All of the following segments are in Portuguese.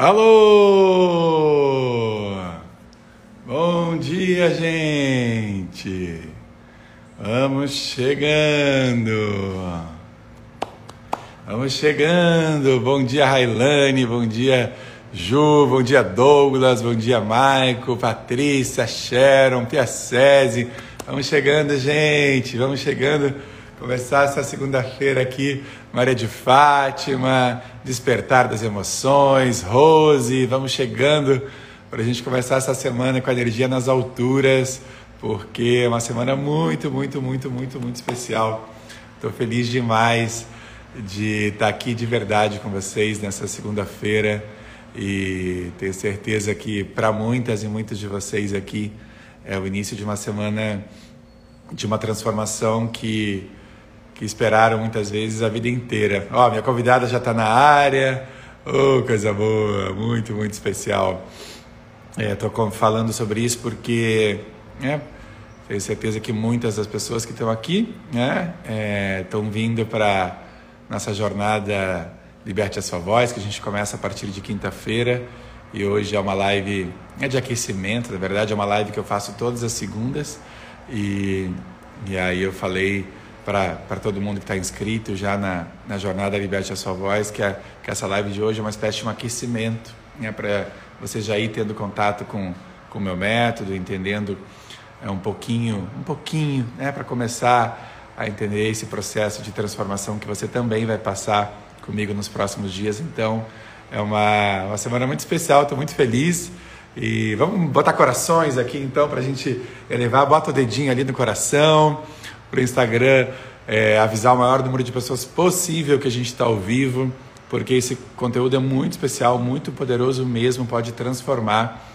Alô! Bom dia, gente! Vamos chegando! Vamos chegando! Bom dia, Railane, bom dia, Ju, bom dia, Douglas, bom dia, Maico, Patrícia, Sharon, Piacese. Vamos chegando, gente! Vamos chegando! Começar essa segunda-feira aqui, Maria de Fátima, Despertar das Emoções, Rose, vamos chegando para a gente começar essa semana com a energia nas alturas, porque é uma semana muito, muito, muito, muito, muito especial. Estou feliz demais de estar aqui de verdade com vocês nessa segunda-feira e tenho certeza que para muitas e muitos de vocês aqui é o início de uma semana de uma transformação que que esperaram muitas vezes a vida inteira. Ó, oh, minha convidada já está na área. Oh, coisa boa, muito, muito especial. Estou é, falando sobre isso porque né, tenho certeza que muitas das pessoas que estão aqui estão né, é, vindo para nossa jornada Liberte a Sua Voz, que a gente começa a partir de quinta-feira. E hoje é uma live é de aquecimento, na verdade é uma live que eu faço todas as segundas. E, e aí eu falei para todo mundo que está inscrito já na, na jornada Liberte a Sua Voz, que, é, que essa live de hoje é uma espécie de um aquecimento, né, para você já ir tendo contato com o meu método, entendendo é, um pouquinho, um pouquinho, né, para começar a entender esse processo de transformação que você também vai passar comigo nos próximos dias. Então, é uma, uma semana muito especial, estou muito feliz. E vamos botar corações aqui então para a gente elevar. Bota o dedinho ali no coração para o Instagram é, avisar o maior número de pessoas possível que a gente está ao vivo, porque esse conteúdo é muito especial, muito poderoso mesmo, pode transformar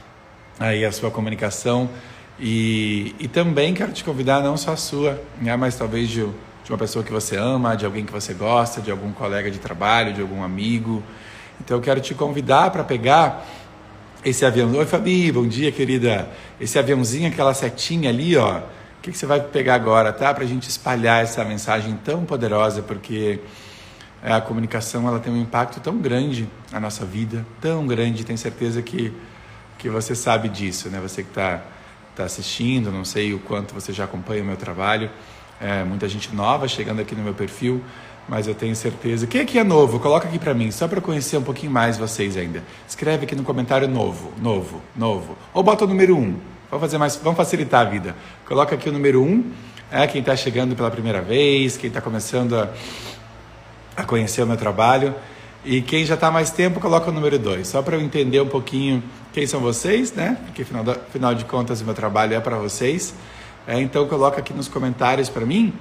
aí a sua comunicação. E, e também quero te convidar, não só a sua, né, mas talvez de, de uma pessoa que você ama, de alguém que você gosta, de algum colega de trabalho, de algum amigo. Então eu quero te convidar para pegar esse avião. Oi, Fabi, bom dia, querida. Esse aviãozinho, aquela setinha ali, ó que, que você vai pegar agora, tá? Para a gente espalhar essa mensagem tão poderosa, porque é, a comunicação ela tem um impacto tão grande na nossa vida, tão grande. Tenho certeza que, que você sabe disso, né? Você que está tá assistindo, não sei o quanto você já acompanha o meu trabalho. É, muita gente nova chegando aqui no meu perfil, mas eu tenho certeza. Quem aqui é novo? Coloca aqui para mim, só para conhecer um pouquinho mais vocês ainda. Escreve aqui no comentário novo, novo, novo. Ou bota o número 1. Um. Vamos fazer mais, vamos facilitar a vida. Coloca aqui o número um, é quem está chegando pela primeira vez, quem está começando a, a conhecer o meu trabalho. E quem já está mais tempo, coloca o número dois, só para eu entender um pouquinho quem são vocês, né? Porque afinal, afinal de contas o meu trabalho é para vocês. É, então coloca aqui nos comentários para mim,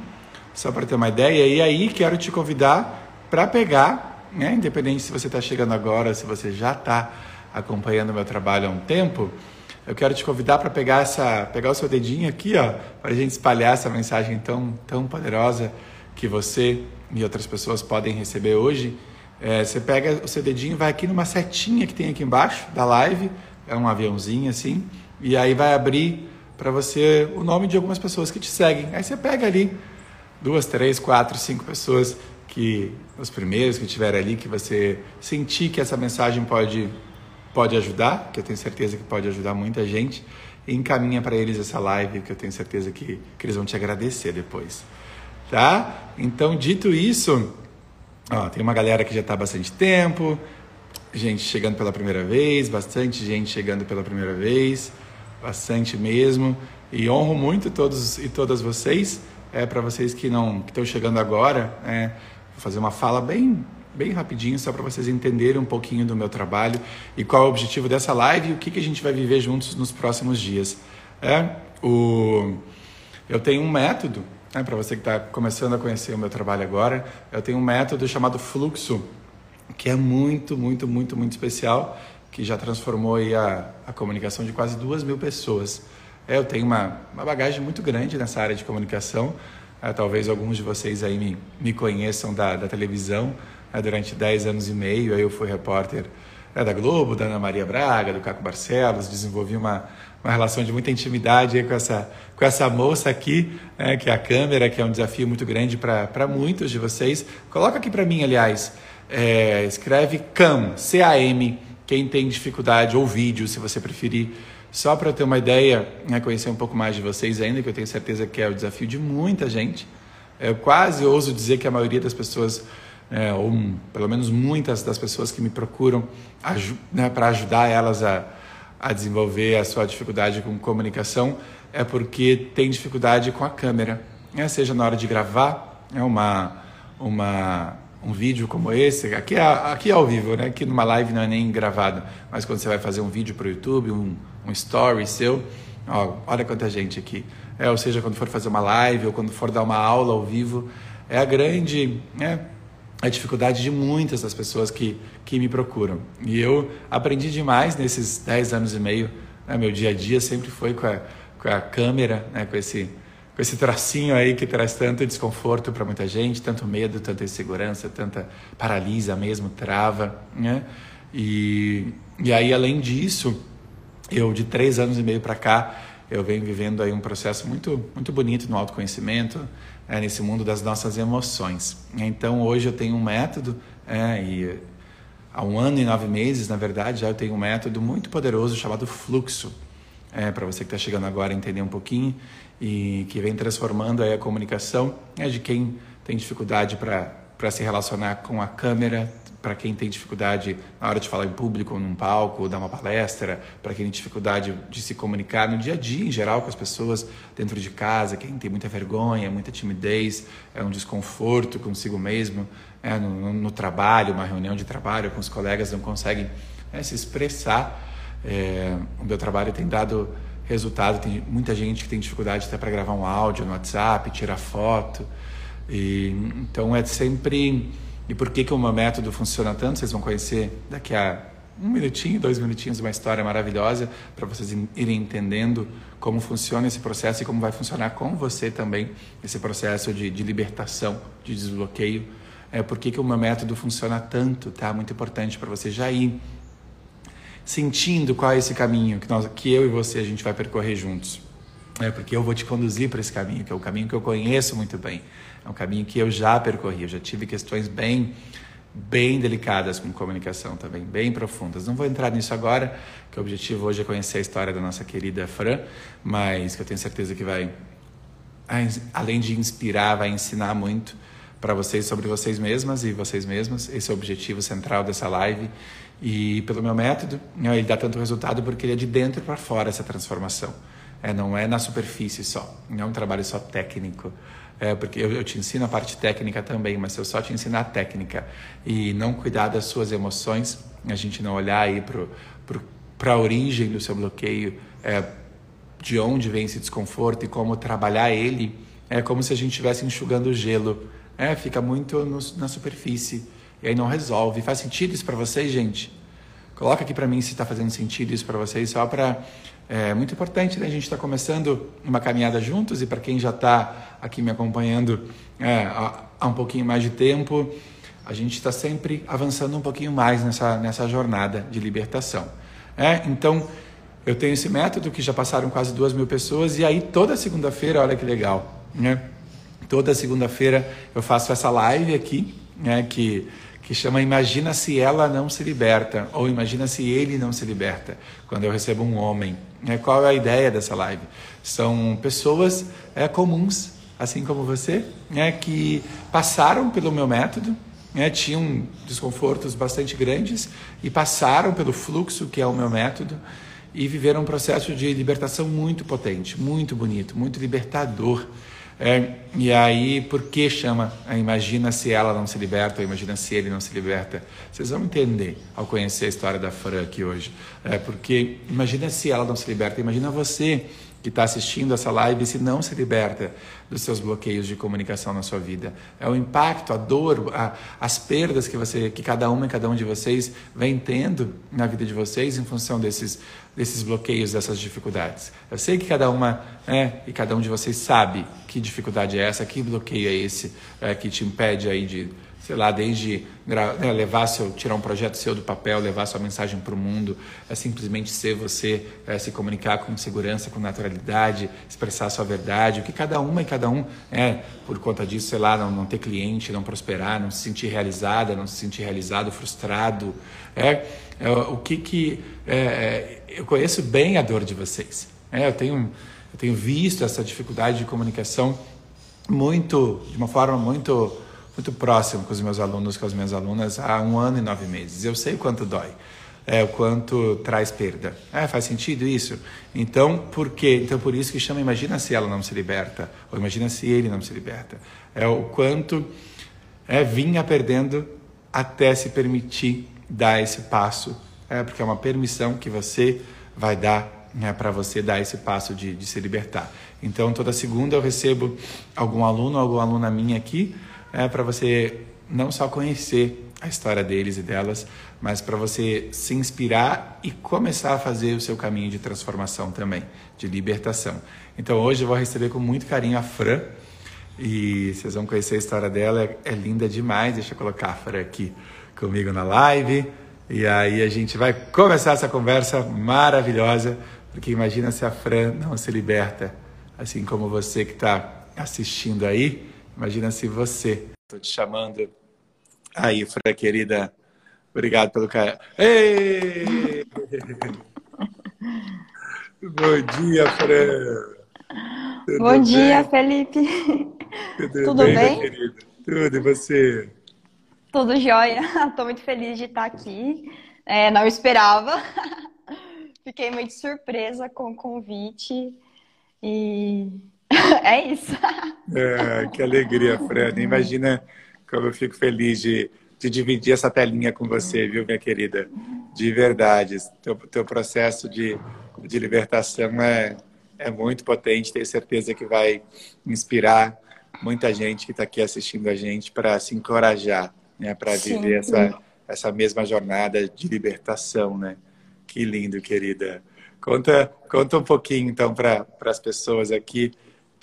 só para ter uma ideia. E aí quero te convidar para pegar, né? independente se você está chegando agora, se você já está acompanhando o meu trabalho há um tempo, eu quero te convidar para pegar essa, pegar o seu dedinho aqui, ó, para a gente espalhar essa mensagem tão, tão poderosa que você e outras pessoas podem receber hoje. É, você pega o seu dedinho, vai aqui numa setinha que tem aqui embaixo da live, é um aviãozinho assim, e aí vai abrir para você o nome de algumas pessoas que te seguem. Aí você pega ali duas, três, quatro, cinco pessoas que os primeiros que tiver ali que você sentir que essa mensagem pode pode ajudar, que eu tenho certeza que pode ajudar muita gente, e encaminha para eles essa live, que eu tenho certeza que, que eles vão te agradecer depois. Tá? Então, dito isso, ó, tem uma galera que já está há bastante tempo, gente chegando pela primeira vez, bastante gente chegando pela primeira vez, bastante mesmo, e honro muito todos e todas vocês. É para vocês que não estão chegando agora, é, vou fazer uma fala bem bem rapidinho, só para vocês entenderem um pouquinho do meu trabalho e qual é o objetivo dessa live e o que, que a gente vai viver juntos nos próximos dias. É, o, eu tenho um método, né, para você que está começando a conhecer o meu trabalho agora, eu tenho um método chamado Fluxo, que é muito, muito, muito, muito especial, que já transformou a, a comunicação de quase duas mil pessoas. É, eu tenho uma, uma bagagem muito grande nessa área de comunicação, é, talvez alguns de vocês aí me, me conheçam da, da televisão, né, durante 10 anos e meio. Aí eu fui repórter né, da Globo, da Ana Maria Braga, do Caco Barcelos, desenvolvi uma, uma relação de muita intimidade com essa, com essa moça aqui, né, que é a câmera, que é um desafio muito grande para muitos de vocês. Coloca aqui para mim, aliás, é, escreve CAM, C-A-M, que quem tem dificuldade, ou vídeo, se você preferir, só para ter uma ideia, né, conhecer um pouco mais de vocês ainda, que eu tenho certeza que é o desafio de muita gente. Eu quase ouso dizer que a maioria das pessoas, é, ou pelo menos muitas das pessoas que me procuram né, para ajudar elas a, a desenvolver a sua dificuldade com comunicação, é porque tem dificuldade com a câmera, né, seja na hora de gravar, é uma, uma um vídeo como esse, aqui é, aqui é ao vivo, né? Aqui numa live não é nem gravado, mas quando você vai fazer um vídeo para o YouTube, um, um story seu, ó, olha quanta gente aqui. É, ou seja, quando for fazer uma live ou quando for dar uma aula ao vivo, é a grande, né? A dificuldade de muitas das pessoas que, que me procuram. E eu aprendi demais nesses 10 anos e meio. Né? Meu dia a dia sempre foi com a, com a câmera, né? com esse com esse tracinho aí que traz tanto desconforto para muita gente, tanto medo, tanta insegurança, tanta paralisa mesmo, trava, né? E, e aí, além disso, eu de três anos e meio para cá, eu venho vivendo aí um processo muito, muito bonito no autoconhecimento, é, nesse mundo das nossas emoções. Então, hoje eu tenho um método, é, e há um ano e nove meses, na verdade, já eu tenho um método muito poderoso chamado Fluxo. É, para você que está chegando agora entender um pouquinho e que vem transformando aí a comunicação é de quem tem dificuldade para se relacionar com a câmera, para quem tem dificuldade na hora de falar em público, num palco, dar uma palestra, para quem tem dificuldade de se comunicar no dia a dia, em geral, com as pessoas dentro de casa, quem tem muita vergonha, muita timidez, é um desconforto consigo mesmo, é, no, no trabalho, uma reunião de trabalho com os colegas não conseguem é, se expressar. É, o meu trabalho tem dado resultado. Tem muita gente que tem dificuldade até para gravar um áudio no WhatsApp, tirar foto. E, então é sempre. E por que, que o meu método funciona tanto? Vocês vão conhecer daqui a um minutinho, dois minutinhos, uma história maravilhosa para vocês irem entendendo como funciona esse processo e como vai funcionar com você também esse processo de, de libertação, de desbloqueio. É, por que, que o meu método funciona tanto, tá? Muito importante para você já ir sentindo qual é esse caminho que, nós, que eu e você a gente vai percorrer juntos. É porque eu vou te conduzir para esse caminho, que é o caminho que eu conheço muito bem. É um caminho que eu já percorri, eu já tive questões bem bem delicadas com comunicação também, bem profundas. Não vou entrar nisso agora, que o objetivo hoje é conhecer a história da nossa querida Fran, mas que eu tenho certeza que vai além de inspirar, vai ensinar muito para vocês sobre vocês mesmas e vocês mesmos. Esse é o objetivo central dessa live e pelo meu método, né, ele dá tanto resultado porque ele é de dentro para fora essa transformação. É, não é na superfície só, não é um trabalho só técnico. É, porque eu, eu, te ensino a parte técnica também, mas se eu só te ensinar a técnica e não cuidar das suas emoções, a gente não olhar aí para a origem do seu bloqueio, é, de onde vem esse desconforto e como trabalhar ele, é como se a gente estivesse enxugando gelo. É, fica muito no, na superfície e aí não resolve. Faz sentido isso para vocês, gente? Coloca aqui para mim se está fazendo sentido isso para vocês, só para é muito importante, né? A gente está começando uma caminhada juntos e para quem já está aqui me acompanhando é, há, um pouquinho mais de tempo, a gente está sempre avançando um pouquinho mais nessa, nessa jornada de libertação. É? Então, eu tenho esse método que já passaram quase duas mil pessoas e aí toda segunda-feira, olha que legal, né? Toda segunda-feira eu faço essa live aqui, né? Que que chama Imagina se ela não se liberta, ou Imagina se ele não se liberta, quando eu recebo um homem. É, qual é a ideia dessa live? São pessoas é, comuns, assim como você, é, que passaram pelo meu método, é, tinham desconfortos bastante grandes e passaram pelo fluxo que é o meu método e viveram um processo de libertação muito potente, muito bonito, muito libertador. É, e aí, por que chama? Imagina se ela não se liberta, ou imagina se ele não se liberta. Vocês vão entender ao conhecer a história da Fran aqui hoje. É, porque imagina se ela não se liberta, imagina você que está assistindo essa live se não se liberta dos seus bloqueios de comunicação na sua vida. É o impacto, a dor, a, as perdas que você, que cada uma e cada um de vocês vem tendo na vida de vocês em função desses, desses bloqueios, dessas dificuldades. Eu sei que cada uma é, e cada um de vocês sabe que dificuldade é essa, que bloqueio é esse é, que te impede aí de sei lá, desde né, levar seu, tirar um projeto seu do papel, levar sua mensagem para o mundo, é simplesmente ser você, é, se comunicar com segurança, com naturalidade, expressar sua verdade, o que cada uma e cada um é, por conta disso, sei lá, não, não ter cliente, não prosperar, não se sentir realizada, não se sentir realizado, frustrado, é, é o que que é, é eu conheço bem a dor de vocês, é, eu tenho eu tenho visto essa dificuldade de comunicação muito, de uma forma muito muito próximo com os meus alunos, com as minhas alunas, há um ano e nove meses. Eu sei o quanto dói, é, o quanto traz perda. É, faz sentido isso? Então, por quê? Então, por isso que chama Imagina se ela não se liberta, ou Imagina se ele não se liberta. É o quanto é, vinha perdendo até se permitir dar esse passo. É, porque é uma permissão que você vai dar né, para você dar esse passo de, de se libertar. Então, toda segunda eu recebo algum aluno, alguma aluna minha aqui, é, para você não só conhecer a história deles e delas, mas para você se inspirar e começar a fazer o seu caminho de transformação também, de libertação. Então hoje eu vou receber com muito carinho a Fran e vocês vão conhecer a história dela, é, é linda demais. Deixa eu colocar a Fran aqui comigo na live e aí a gente vai começar essa conversa maravilhosa, porque imagina se a Fran não se liberta, assim como você que está assistindo aí Imagina se você. Estou te chamando. Aí, Fran, querida. Obrigado pelo carinho. Ei! Bom dia, Fran. Tudo Bom bem? dia, Felipe. Tudo, Tudo bem, bem? querida? Tudo, e você? Tudo jóia. Estou muito feliz de estar aqui. É, não esperava. Fiquei muito surpresa com o convite. E é isso. É, que alegria, Fran. Imagina como eu fico feliz de, de dividir essa telinha com você, viu, minha querida? De verdade. Teu, teu processo de, de libertação é, é muito potente. Tenho certeza que vai inspirar muita gente que está aqui assistindo a gente para se encorajar, né? Para viver essa, essa mesma jornada de libertação, né? Que lindo, querida. Conta, conta um pouquinho, então, para as pessoas aqui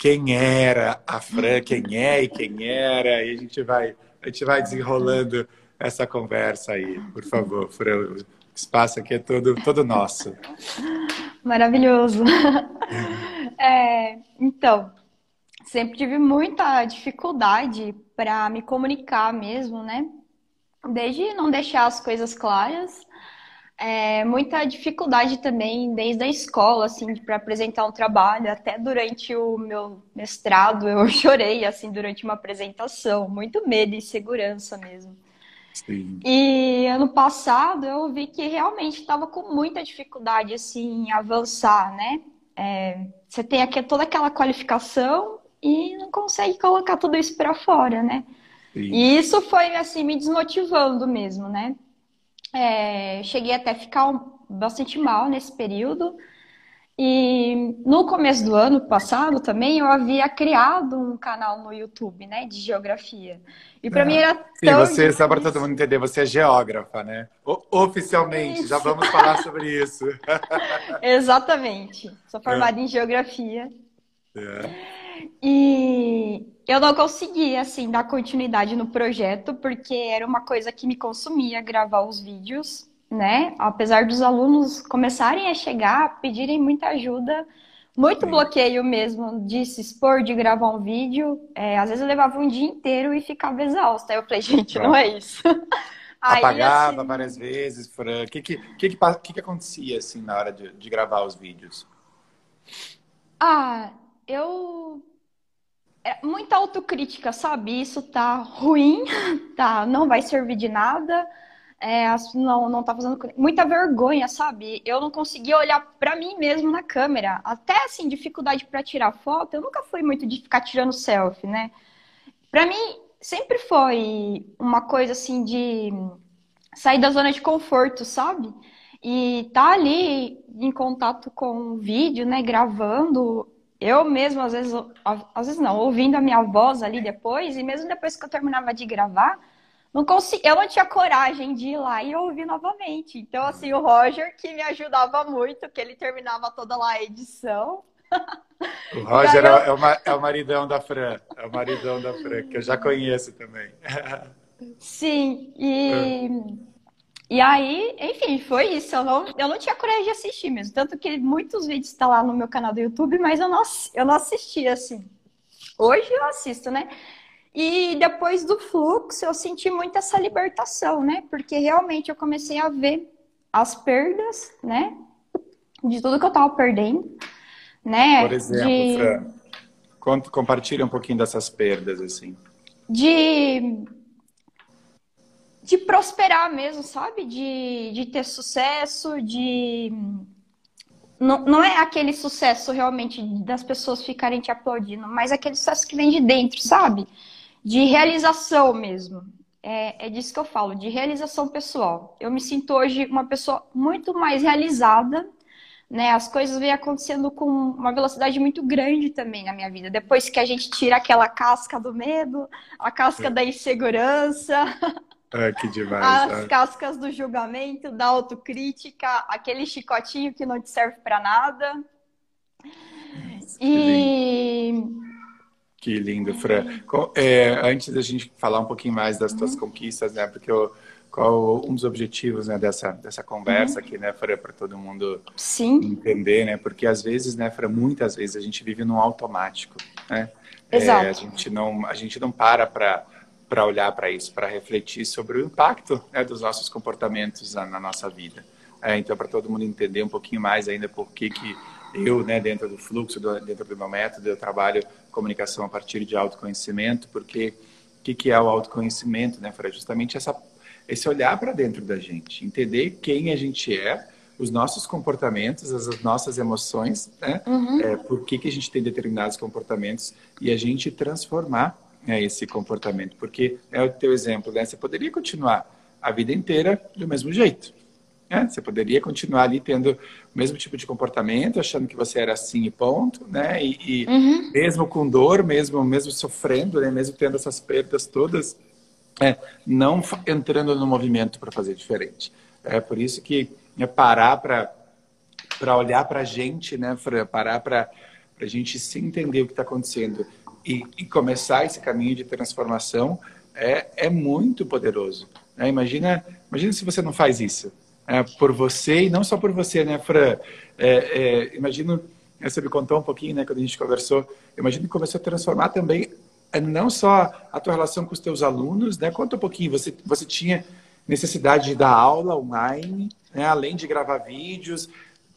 quem era a Fran, quem é e quem era, e a gente vai, a gente vai desenrolando essa conversa aí. Por favor, Fran, o espaço aqui é todo, todo nosso. Maravilhoso. É, então, sempre tive muita dificuldade para me comunicar mesmo, né? Desde não deixar as coisas claras é, muita dificuldade também desde a escola, assim, para apresentar um trabalho. Até durante o meu mestrado eu chorei, assim, durante uma apresentação. Muito medo e insegurança mesmo. Sim. E ano passado eu vi que realmente estava com muita dificuldade, assim, em avançar, né? É, você tem aqui toda aquela qualificação e não consegue colocar tudo isso para fora, né? Sim. E isso foi, assim, me desmotivando mesmo, né? É, cheguei até a ficar bastante mal nesse período. E no começo do ano passado também eu havia criado um canal no YouTube, né, de geografia. E para mim era tão Sim, você, só para todo mundo entender, você é geógrafa, né? O, oficialmente, isso. já vamos falar sobre isso. Exatamente. Sou formada é. em geografia. É. E eu não consegui, assim, dar continuidade no projeto, porque era uma coisa que me consumia gravar os vídeos, né? Apesar dos alunos começarem a chegar, pedirem muita ajuda, muito Sim. bloqueio mesmo de se expor, de gravar um vídeo. É, às vezes eu levava um dia inteiro e ficava exausta. Aí eu falei, gente, Pronto. não é isso. Apagava assim... várias vezes, Fran. O que que, que, que, que, acontecia, assim, na hora de, de gravar os vídeos? Ah, eu é muita autocrítica, sabe? Isso tá ruim, tá? Não vai servir de nada. É, não, não tá fazendo muita vergonha, sabe? Eu não conseguia olhar para mim mesmo na câmera. Até assim, dificuldade para tirar foto. Eu nunca fui muito de ficar tirando selfie, né? Para mim sempre foi uma coisa assim de sair da zona de conforto, sabe? E tá ali em contato com o vídeo, né, gravando, eu mesmo, às vezes, às vezes não, ouvindo a minha voz ali depois, e mesmo depois que eu terminava de gravar, não consegui, eu não tinha coragem de ir lá e ouvir novamente. Então, assim, o Roger que me ajudava muito, que ele terminava toda lá a edição. O Roger eu... é, o, é o maridão da Fran, é o maridão da Fran, que eu já conheço também. Sim, e, é. E aí, enfim, foi isso. Eu não, eu não tinha coragem de assistir mesmo. Tanto que muitos vídeos estão tá lá no meu canal do YouTube, mas eu não, eu não assisti assim. Hoje eu assisto, né? E depois do fluxo, eu senti muito essa libertação, né? Porque realmente eu comecei a ver as perdas, né? De tudo que eu tava perdendo, né? Por exemplo, de... Fran, compartilha um pouquinho dessas perdas, assim. De de prosperar mesmo, sabe? De, de ter sucesso, de. Não, não é aquele sucesso realmente das pessoas ficarem te aplaudindo, mas aquele sucesso que vem de dentro, sabe? De realização mesmo. É, é disso que eu falo, de realização pessoal. Eu me sinto hoje uma pessoa muito mais realizada, né? As coisas vêm acontecendo com uma velocidade muito grande também na minha vida. Depois que a gente tira aquela casca do medo, a casca da insegurança. É, que demais. As cascas do julgamento, da autocrítica, aquele chicotinho que não te serve para nada. Que e. Lindo. Que lindo, Fran. É, antes da gente falar um pouquinho mais das tuas uhum. conquistas, né? Porque eu, qual um dos objetivos né, dessa, dessa conversa uhum. aqui, né, Fran, para todo mundo Sim. entender, né? Porque às vezes, né, Fran, muitas vezes a gente vive no automático, né? Exato. É, a gente não, a gente não para para para olhar para isso, para refletir sobre o impacto né, dos nossos comportamentos na, na nossa vida. É, então, para todo mundo entender um pouquinho mais ainda por que, que eu, né, dentro do fluxo, do, dentro do meu método, eu trabalho comunicação a partir de autoconhecimento, porque o que, que é o autoconhecimento, né, Fred? Justamente essa, esse olhar para dentro da gente, entender quem a gente é, os nossos comportamentos, as nossas emoções, né? Uhum. É, por que, que a gente tem determinados comportamentos e a gente transformar né, esse comportamento. Porque é o teu exemplo, né? Você poderia continuar a vida inteira do mesmo jeito. Né? Você poderia continuar ali tendo o mesmo tipo de comportamento, achando que você era assim e ponto, né? E, e uhum. mesmo com dor, mesmo mesmo sofrendo, né? Mesmo tendo essas perdas todas, é, não entrando no movimento para fazer diferente. É por isso que é parar para para olhar para a gente, né, Fran? Parar para a gente se entender o que está acontecendo e, e, começar esse caminho de transformação é, é muito poderoso. Né? Imagina, imagina se você não faz isso. É, por você e não só por você, né, Fran? É, é, imagino, você me contou um pouquinho, né, quando a gente conversou, imagino que começou a transformar também é, não só a tua relação com os teus alunos, né? Conta um pouquinho, você, você tinha necessidade de dar aula online, né? além de gravar vídeos,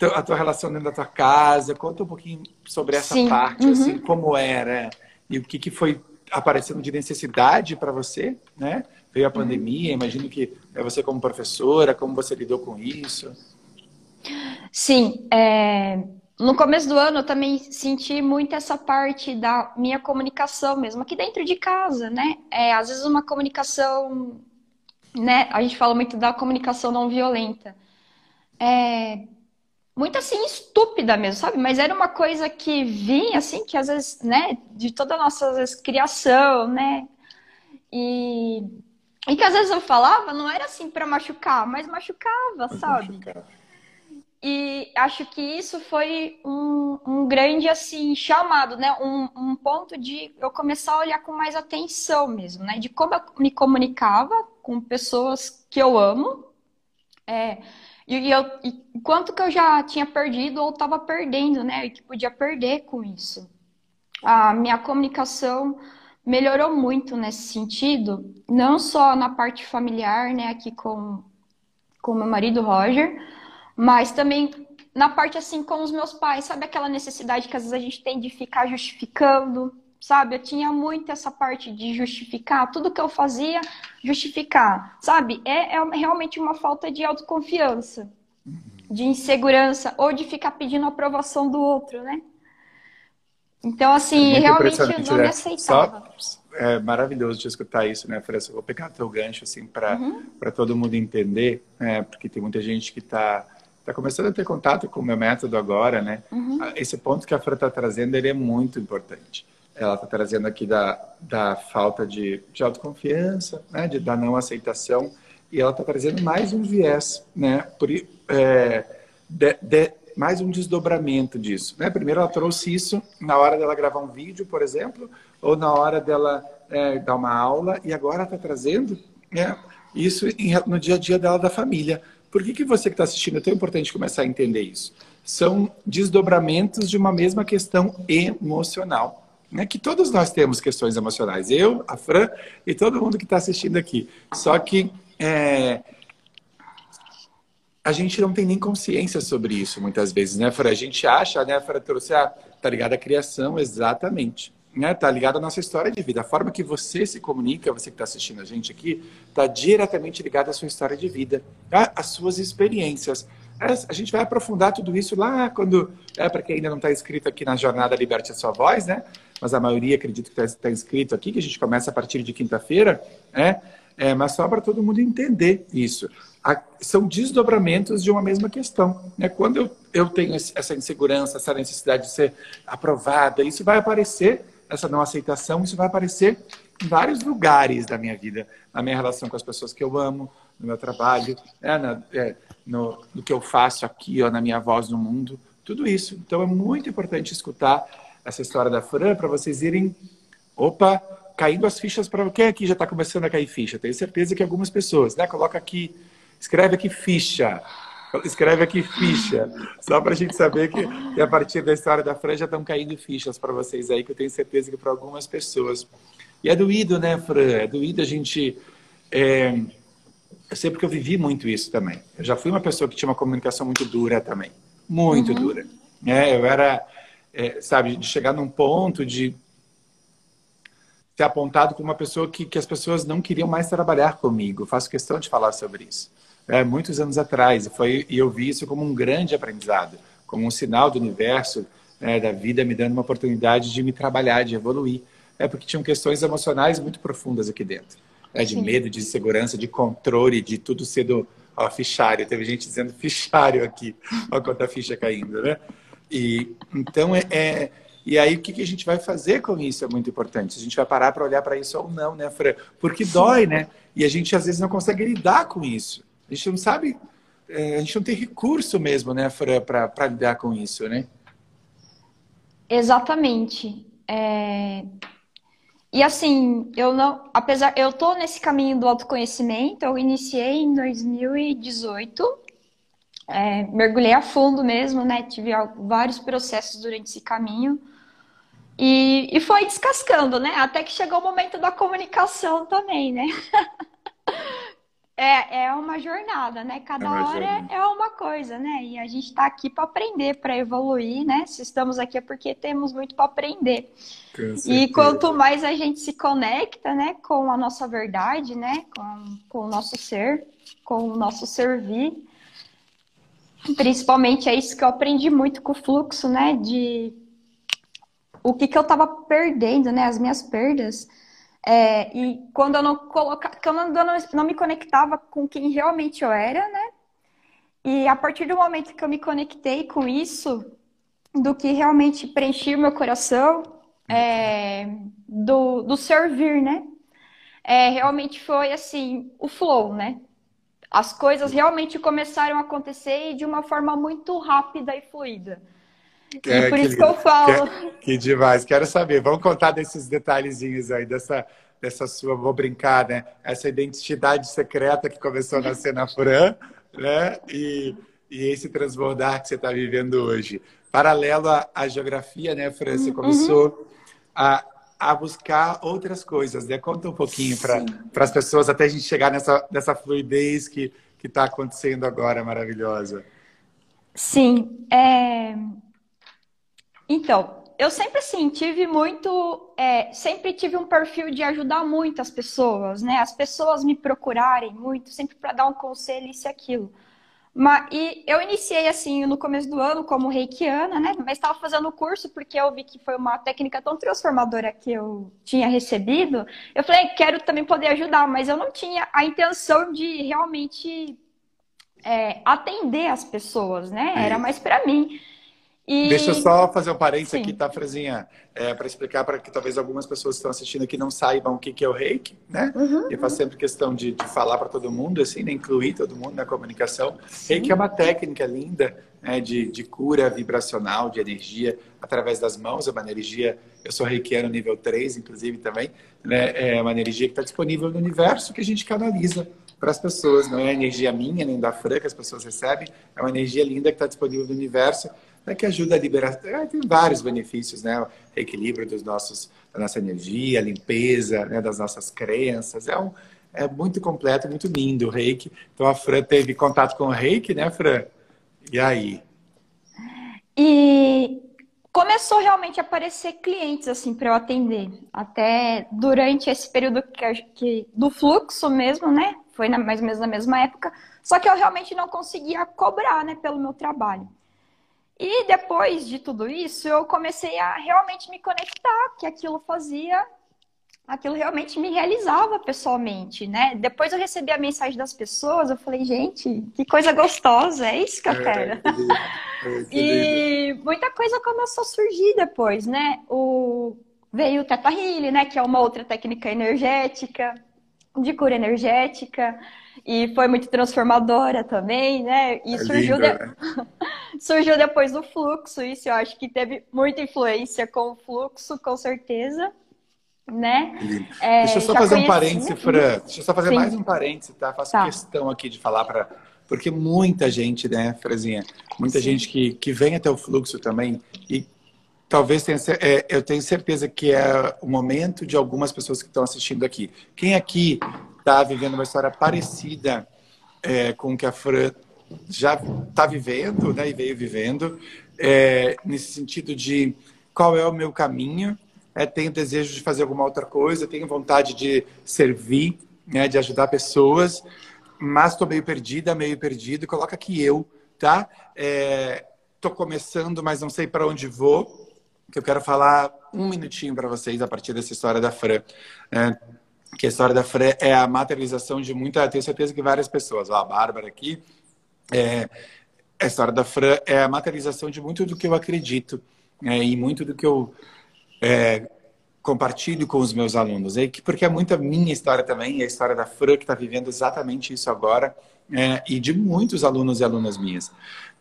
a tua relação dentro da tua casa, conta um pouquinho sobre essa Sim. parte, uhum. assim, como era e o que, que foi aparecendo de necessidade para você, né? Veio a uhum. pandemia, uhum. imagino que é você como professora, como você lidou com isso? Sim, é... no começo do ano eu também senti muito essa parte da minha comunicação mesmo, aqui dentro de casa, né? É, às vezes uma comunicação, né? A gente fala muito da comunicação não violenta. É, muito assim estúpida mesmo, sabe? Mas era uma coisa que vinha assim, que às vezes, né, de toda a nossa vezes, criação, né? E, e que às vezes eu falava, não era assim para machucar, mas machucava, sabe? E acho que isso foi um, um grande assim chamado, né? Um, um ponto de eu começar a olhar com mais atenção mesmo, né? De como eu me comunicava com pessoas que eu amo. É, e, eu, e quanto que eu já tinha perdido ou estava perdendo, né? E que podia perder com isso. A minha comunicação melhorou muito nesse sentido, não só na parte familiar, né, aqui com com meu marido Roger, mas também na parte assim com os meus pais, sabe aquela necessidade que às vezes a gente tem de ficar justificando, sabe? Eu tinha muito essa parte de justificar, tudo que eu fazia, justificar, sabe? É, é realmente uma falta de autoconfiança, de insegurança, ou de ficar pedindo aprovação do outro, né? Então, assim, é realmente eu não né? me aceitava. Só, é maravilhoso de escutar isso, né, França? Vou pegar teu gancho, assim, para uhum. todo mundo entender, né? Porque tem muita gente que está tá começando a ter contato com o meu método agora, né? Uhum. Esse ponto que a Fran está trazendo, ele é muito importante ela está trazendo aqui da, da falta de, de autoconfiança, né, de, da não aceitação, e ela está trazendo mais um viés, né, por, é, de, de, mais um desdobramento disso. Né? Primeiro ela trouxe isso na hora dela gravar um vídeo, por exemplo, ou na hora dela é, dar uma aula, e agora está trazendo né, isso no dia a dia dela da família. Por que, que você que está assistindo é tão importante começar a entender isso? São desdobramentos de uma mesma questão emocional. Né, que todos nós temos questões emocionais. Eu, a Fran e todo mundo que está assistindo aqui. Só que é, a gente não tem nem consciência sobre isso muitas vezes, né, Fran? A gente acha, né, Fran trouxe a, tá ligado à criação, exatamente né, tá ligado à nossa história de vida. A forma que você se comunica, você que está assistindo a gente aqui, está diretamente ligada à sua história de vida, tá? às suas experiências. A gente vai aprofundar tudo isso lá quando, é, para quem ainda não está inscrito aqui na jornada Liberte a Sua Voz, né? Mas a maioria acredito que está tá inscrito aqui, que a gente começa a partir de quinta-feira, né? É, mas só para todo mundo entender isso. A, são desdobramentos de uma mesma questão. Né? Quando eu, eu tenho essa insegurança, essa necessidade de ser aprovada, isso vai aparecer essa não aceitação, isso vai aparecer em vários lugares da minha vida, na minha relação com as pessoas que eu amo, no meu trabalho, é, na, é, no, que eu faço aqui, ó, na minha voz no mundo, tudo isso. Então é muito importante escutar essa história da Fran para vocês irem, opa, caindo as fichas para quem aqui já está começando a cair ficha. Tenho certeza que algumas pessoas, né? Coloca aqui, escreve aqui ficha. Escreve aqui ficha, só para a gente saber que, que, a partir da história da Fran já estão caindo fichas para vocês aí, que eu tenho certeza que para algumas pessoas. E é doído, né, Fran? É doído a gente. É... Eu sei porque eu vivi muito isso também. Eu já fui uma pessoa que tinha uma comunicação muito dura também. Muito uhum. dura. É, eu era, é, sabe, de chegar num ponto de ser apontado como uma pessoa que, que as pessoas não queriam mais trabalhar comigo. faço questão de falar sobre isso é, muitos anos atrás. E, foi, e eu vi isso como um grande aprendizado, como um sinal do universo, né, da vida me dando uma oportunidade de me trabalhar, de evoluir. É porque tinham questões emocionais muito profundas aqui dentro. Né, de Sim. medo, de insegurança, de controle, de tudo ser do ó, fichário. Teve gente dizendo fichário aqui. Olha quanta ficha caindo, né? E, então, é, é e aí, o que, a gente vai fazer com isso é muito importante. A gente vai parar para olhar para isso ou não, né, Fran? Porque dói, né? E a gente, às vezes, não consegue lidar com isso. A gente não sabe, é, a gente não tem recurso mesmo, né, para lidar com isso, né? Exatamente. É... E assim, eu não, apesar, eu tô nesse caminho do autoconhecimento, eu iniciei em 2018, é, mergulhei a fundo mesmo, né? Tive vários processos durante esse caminho. E, e foi descascando, né? Até que chegou o momento da comunicação também, né? É, é uma jornada, né? Cada é hora jornada. é uma coisa, né? E a gente está aqui para aprender, para evoluir, né? Se estamos aqui é porque temos muito para aprender. E quanto mais a gente se conecta, né, com a nossa verdade, né, com, com o nosso ser, com o nosso servir, principalmente é isso que eu aprendi muito com o fluxo, né, de o que que eu estava perdendo, né, as minhas perdas é, e quando eu não colocava, quando eu não, não me conectava com quem realmente eu era, né? E a partir do momento que eu me conectei com isso, do que realmente preenchia o meu coração, é, do, do servir, né? É, realmente foi assim, o flow, né? As coisas realmente começaram a acontecer de uma forma muito rápida e fluida. É, por isso que eu falo. Que, que, demais. Quero saber. Vamos contar desses detalhezinhos aí, dessa, dessa sua, vou brincar, né? Essa identidade secreta que começou a nascer na Fran, né? E, e esse transbordar que você está vivendo hoje. Paralelo à, à, geografia, né, Fran? Você uhum. começou uhum. a, a buscar outras coisas, né? Conta um pouquinho para as pessoas até a gente chegar nessa, nessa fluidez que está acontecendo agora, maravilhosa. Sim. É... Então, eu sempre assim tive muito, é, sempre tive um perfil de ajudar muito as pessoas, né? As pessoas me procurarem muito, sempre para dar um conselho isso e aquilo. Mas, e eu iniciei assim no começo do ano como reikiana, né? Mas estava fazendo o curso porque eu vi que foi uma técnica tão transformadora que eu tinha recebido. Eu falei, quero também poder ajudar, mas eu não tinha a intenção de realmente é, atender as pessoas, né? Era mais para mim. E... Deixa eu só fazer um parênteses aqui, tá, Frezinha? É, para explicar para que talvez algumas pessoas que estão assistindo aqui não saibam o que, que é o reiki, né? Uhum, eu faço sempre questão de, de falar para todo mundo, assim, né? incluir todo mundo na comunicação. Sim. Reiki é uma técnica linda né? de, de cura vibracional, de energia através das mãos. É uma energia, eu sou reikiano nível 3, inclusive, também. Né? É uma energia que está disponível no universo que a gente canaliza para as pessoas. Não é energia minha nem da Fran que as pessoas recebem, é uma energia linda que está disponível no universo né, que ajuda a liberar. É, tem vários benefícios, né? O equilíbrio dos nossos, da nossa energia, a limpeza né, das nossas crenças. É, um, é muito completo, muito lindo o reiki. Então a Fran teve contato com o reiki, né, Fran? E aí? E começou realmente a aparecer clientes assim para eu atender. Até durante esse período que, que, do fluxo mesmo, né? Foi na, mais ou menos na mesma época. Só que eu realmente não conseguia cobrar, né, pelo meu trabalho. E depois de tudo isso, eu comecei a realmente me conectar, que aquilo fazia, aquilo realmente me realizava pessoalmente, né? Depois eu recebi a mensagem das pessoas, eu falei, gente, que coisa gostosa, é isso que eu é, quero. É, que e muita coisa começou a surgir depois, né? O... Veio o Teta né? Que é uma outra técnica energética, de cura energética e foi muito transformadora também, né? E é surgiu, lindo, de... surgiu depois do fluxo, isso eu acho que teve muita influência com o fluxo, com certeza. Né? É, Deixa eu só fazer conheci... um parêntese, Fran. Deixa eu só fazer Sim. mais um parêntese, tá? Faço tá. questão aqui de falar para. Porque muita gente, né, Frazinha? Muita Sim. gente que, que vem até o fluxo também e talvez tenha, é, eu tenho certeza que é o momento de algumas pessoas que estão assistindo aqui. Quem aqui está vivendo uma história parecida é, com o que a Fran já está vivendo, né, e veio vivendo, é, nesse sentido de qual é o meu caminho, é, tenho desejo de fazer alguma outra coisa, tenho vontade de servir, né, de ajudar pessoas, mas estou meio perdida, meio perdido, coloca aqui eu, tá? Estou é, começando, mas não sei para onde vou, que eu quero falar um minutinho para vocês a partir dessa história da Fran. É, que a história da Fran é a materialização de muita, tenho certeza que várias pessoas, ó, a Bárbara aqui, é, a história da Fran é a materialização de muito do que eu acredito é, e muito do que eu é, compartilho com os meus alunos, é, porque é muita minha história também, e a história da Fran que está vivendo exatamente isso agora, é, e de muitos alunos e alunas minhas.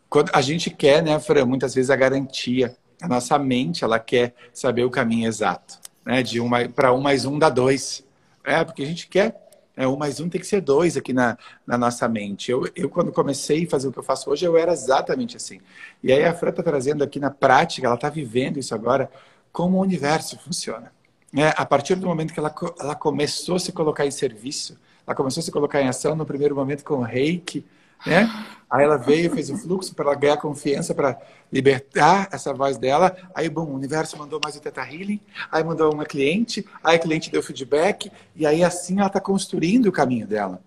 Quando a gente quer, né, Fran, muitas vezes a garantia, a nossa mente, ela quer saber o caminho exato, né, de um para um mais um dá dois. É, porque a gente quer. É, um mais um tem que ser dois aqui na, na nossa mente. Eu, eu, quando comecei a fazer o que eu faço hoje, eu era exatamente assim. E aí a Fran está trazendo aqui na prática, ela está vivendo isso agora, como o universo funciona. É, a partir do momento que ela, ela começou a se colocar em serviço, ela começou a se colocar em ação no primeiro momento com o reiki, né? Aí ela veio, fez o fluxo para ela ganhar confiança, para libertar essa voz dela. Aí, bom, o universo mandou mais o Teta Healing, aí mandou uma cliente, aí a cliente deu feedback, e aí assim ela está construindo o caminho dela.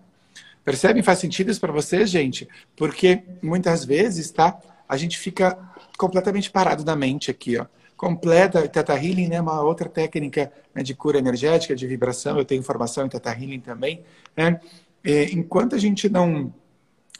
Percebem? Faz sentido isso para vocês, gente? Porque muitas vezes, tá? A gente fica completamente parado na mente aqui, ó. Completa, Teta Healing, né? Uma outra técnica né, de cura energética, de vibração. Eu tenho formação em Teta Healing também, né? E, enquanto a gente não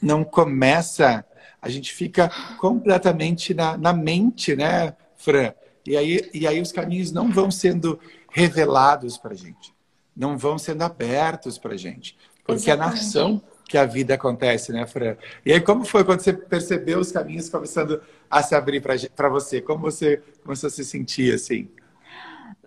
não começa, a gente fica completamente na, na mente, né, Fran? E aí, e aí os caminhos não vão sendo revelados para a gente, não vão sendo abertos para a gente, porque Exatamente. é na ação que a vida acontece, né, Fran? E aí, como foi quando você percebeu os caminhos começando a se abrir para você? Como você começou a se sentir assim?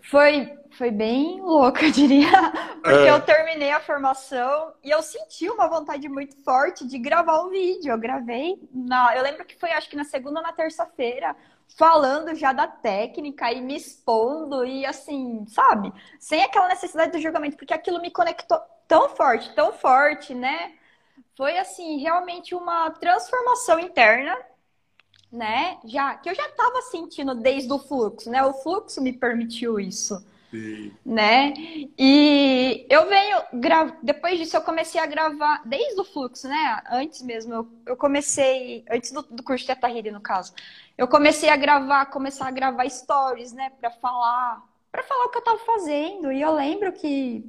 Foi foi bem louca, eu diria, porque é. eu terminei a formação e eu senti uma vontade muito forte de gravar um vídeo. Eu gravei, na, eu lembro que foi acho que na segunda ou na terça-feira, falando já da técnica e me expondo e assim, sabe? Sem aquela necessidade do julgamento, porque aquilo me conectou tão forte, tão forte, né? Foi assim, realmente uma transformação interna né? Já que eu já estava sentindo desde o fluxo, né? O fluxo me permitiu isso. Né? E eu venho gra... depois disso eu comecei a gravar desde o fluxo, né? Antes mesmo eu, eu comecei antes do, do curso de Teta no caso, eu comecei a gravar, começar a gravar stories, né? Para falar, para falar o que eu tava fazendo. E eu lembro que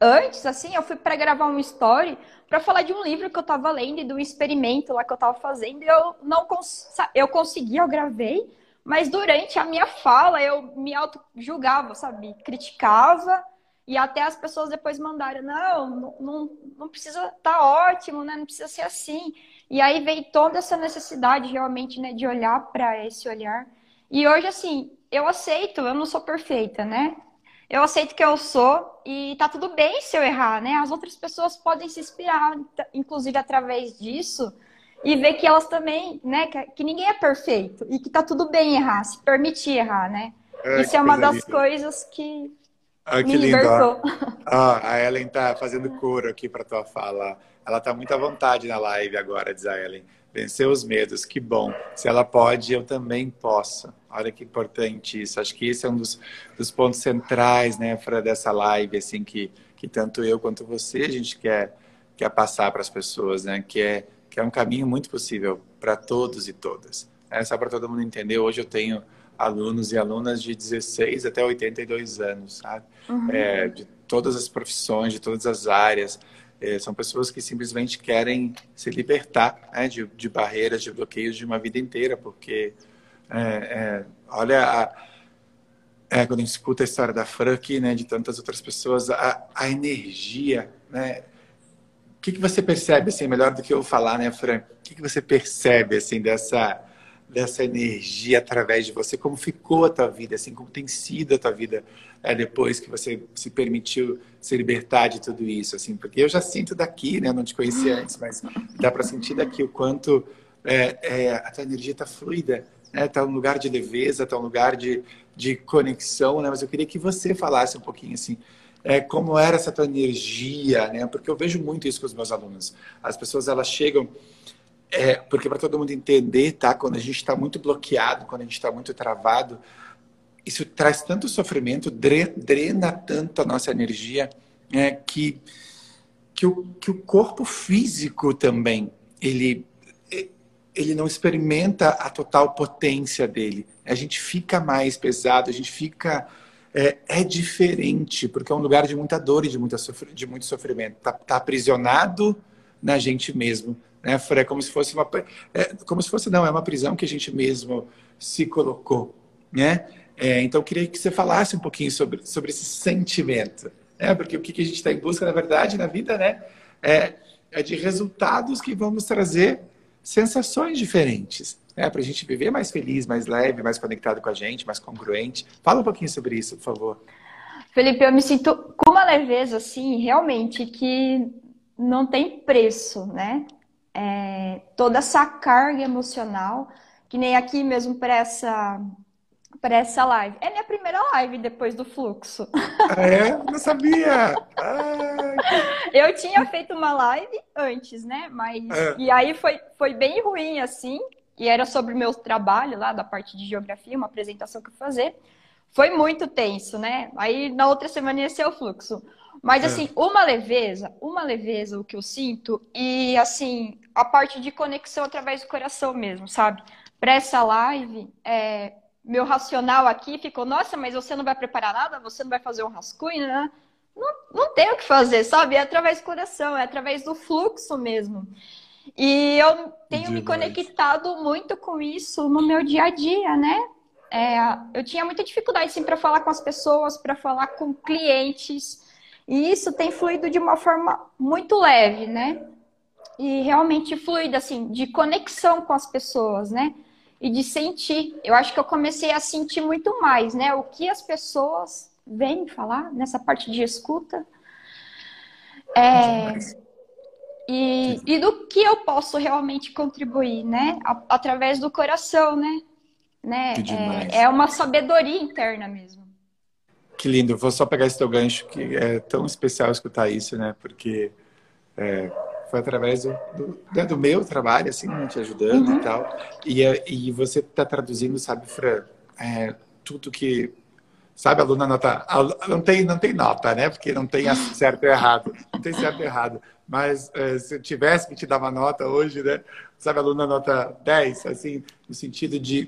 antes, assim, eu fui para gravar um story para falar de um livro que eu estava lendo e um experimento lá que eu estava fazendo. E eu não cons eu consegui, eu gravei, mas durante a minha fala eu me auto-julgava, sabe? Criticava e até as pessoas depois mandaram: não, não, não precisa tá ótimo, né? Não precisa ser assim. E aí veio toda essa necessidade realmente, né, de olhar para esse olhar. E hoje, assim, eu aceito, eu não sou perfeita, né? eu aceito que eu sou e tá tudo bem se eu errar, né? As outras pessoas podem se inspirar, inclusive através disso, e ver que elas também, né? Que, que ninguém é perfeito e que tá tudo bem errar, se permitir errar, né? É, Isso é uma das linda. coisas que ah, me libertou. Ah, a Ellen tá fazendo coro aqui para tua fala. Ela tá muito à vontade na live agora, diz a Ellen. Vencer os medos, que bom. Se ela pode, eu também posso. Olha que importante isso. Acho que esse é um dos, dos pontos centrais, né, fora dessa live, assim, que, que tanto eu quanto você a gente quer, quer passar para as pessoas, né, que é, que é um caminho muito possível para todos e todas. É só para todo mundo entender, hoje eu tenho alunos e alunas de 16 até 82 anos, sabe? Uhum. É, de todas as profissões, de todas as áreas. É, são pessoas que simplesmente querem se libertar né, de, de, barreiras, de bloqueios de uma vida inteira, porque é, é, olha, a, é, quando a gente escuta a história da Frank, né, de tantas outras pessoas, a, a energia, né? Que, que você percebe, assim, melhor do que eu falar, né, Frank? O que, que você percebe, assim, dessa, dessa energia através de você? Como ficou a tua vida, assim, como tem sido a tua vida é, depois que você se permitiu se libertar de tudo isso, assim, porque eu já sinto daqui, né? Eu não te conhecia antes, mas dá para sentir daqui o quanto é, é, a tua energia está fluida, né? Tá um lugar de leveza, tá um lugar de, de conexão, né? Mas eu queria que você falasse um pouquinho assim, é, como era essa tua energia, né? Porque eu vejo muito isso com os meus alunos. As pessoas elas chegam é, porque para todo mundo entender, tá? Quando a gente está muito bloqueado, quando a gente está muito travado, isso traz tanto sofrimento, drena tanto a nossa energia, é, que, que, o, que o corpo físico também, ele, ele não experimenta a total potência dele. A gente fica mais pesado, a gente fica... É, é diferente, porque é um lugar de muita dor e de, muita de muito sofrimento. Está tá aprisionado na gente mesmo. Né, É como se fosse uma... É, como se fosse, não, é uma prisão que a gente mesmo se colocou. Né? É, então, eu queria que você falasse um pouquinho sobre, sobre esse sentimento. Né? Porque o que a gente está em busca, na verdade, na vida, né? É, é de resultados que vão nos trazer sensações diferentes. Né? Para a gente viver mais feliz, mais leve, mais conectado com a gente, mais congruente. Fala um pouquinho sobre isso, por favor. Felipe, eu me sinto com uma leveza, assim, realmente, que não tem preço, né? É, toda essa carga emocional, que nem aqui mesmo para essa para essa live. É minha primeira live depois do fluxo. Ah, é? Não sabia! Ai. Eu tinha feito uma live antes, né? Mas. É. E aí foi, foi bem ruim, assim. E era sobre o meu trabalho lá, da parte de geografia, uma apresentação que eu fazer. Foi muito tenso, né? Aí na outra semana ia ser o fluxo. Mas, é. assim, uma leveza, uma leveza, o que eu sinto, e, assim, a parte de conexão através do coração mesmo, sabe? Para essa live, é, meu racional aqui ficou, nossa, mas você não vai preparar nada? Você não vai fazer um rascunho, né? Não, não tem o que fazer, sabe? É através do coração, é através do fluxo mesmo. E eu tenho me conectado muito com isso no meu dia a dia, né? É, eu tinha muita dificuldade, sim, para falar com as pessoas, para falar com clientes. E isso tem fluído de uma forma muito leve, né? E realmente fluido, assim, de conexão com as pessoas, né? e de sentir. Eu acho que eu comecei a sentir muito mais, né? O que as pessoas vêm falar nessa parte de escuta. É, e, e do que eu posso realmente contribuir, né? Através do coração, né? né? É, é, uma sabedoria interna mesmo. Que lindo. Vou só pegar esse teu gancho, que é tão especial escutar isso, né? Porque é, foi através do, do, né, do, meu trabalho, assim, né, te ajudando uhum. e tal. E, é, e você está traduzindo, sabe, Fran, é, tudo que. Sabe, a aluna nota. Não tem, não tem nota, né? Porque não tem certo e errado. Não tem certo e errado. Mas é, se eu tivesse que te dar uma nota hoje, né? Sabe, aluna nota 10, assim, no sentido de.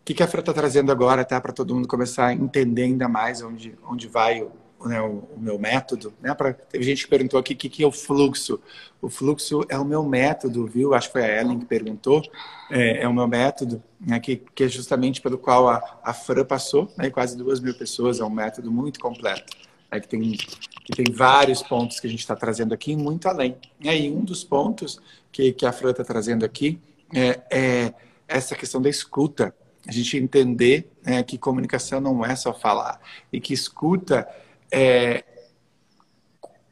O que, que a Fran está trazendo agora, tá? Para todo mundo começar a entender ainda mais onde, onde vai o, né, o, o, meu método, né? Pra, teve gente que perguntou aqui o que, que é o fluxo. O fluxo é o meu método, viu? Acho que foi a Ellen que perguntou. É, é o meu método, né, que, que é justamente pelo qual a, a Fran passou, né, quase duas mil pessoas. É um método muito completo, né, que, tem, que tem vários pontos que a gente está trazendo aqui e muito além. E um dos pontos que, que a Fran está trazendo aqui é, é essa questão da escuta. A gente entender né, que comunicação não é só falar e que escuta é,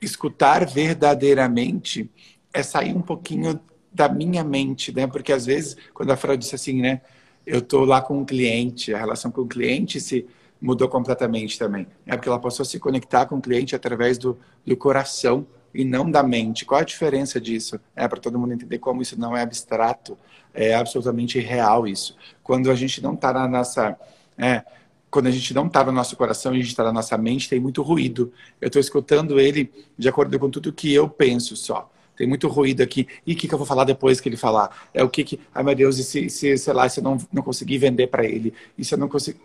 escutar verdadeiramente é sair um pouquinho da minha mente, né? Porque às vezes, quando a Fran disse assim, né? Eu tô lá com um cliente, a relação com o cliente se mudou completamente também. É porque ela passou a se conectar com o cliente através do, do coração e não da mente. Qual a diferença disso? É para todo mundo entender como isso não é abstrato, é absolutamente real isso. Quando a gente não está na nossa é, quando a gente não está no nosso coração, a gente está na nossa mente, tem muito ruído. Eu estou escutando ele de acordo com tudo que eu penso só. Tem muito ruído aqui. E o que, que eu vou falar depois que ele falar? É o que que. Ai, meu Deus, e se, se sei lá, se eu não, não conseguir vender para ele? E se eu não conseguir.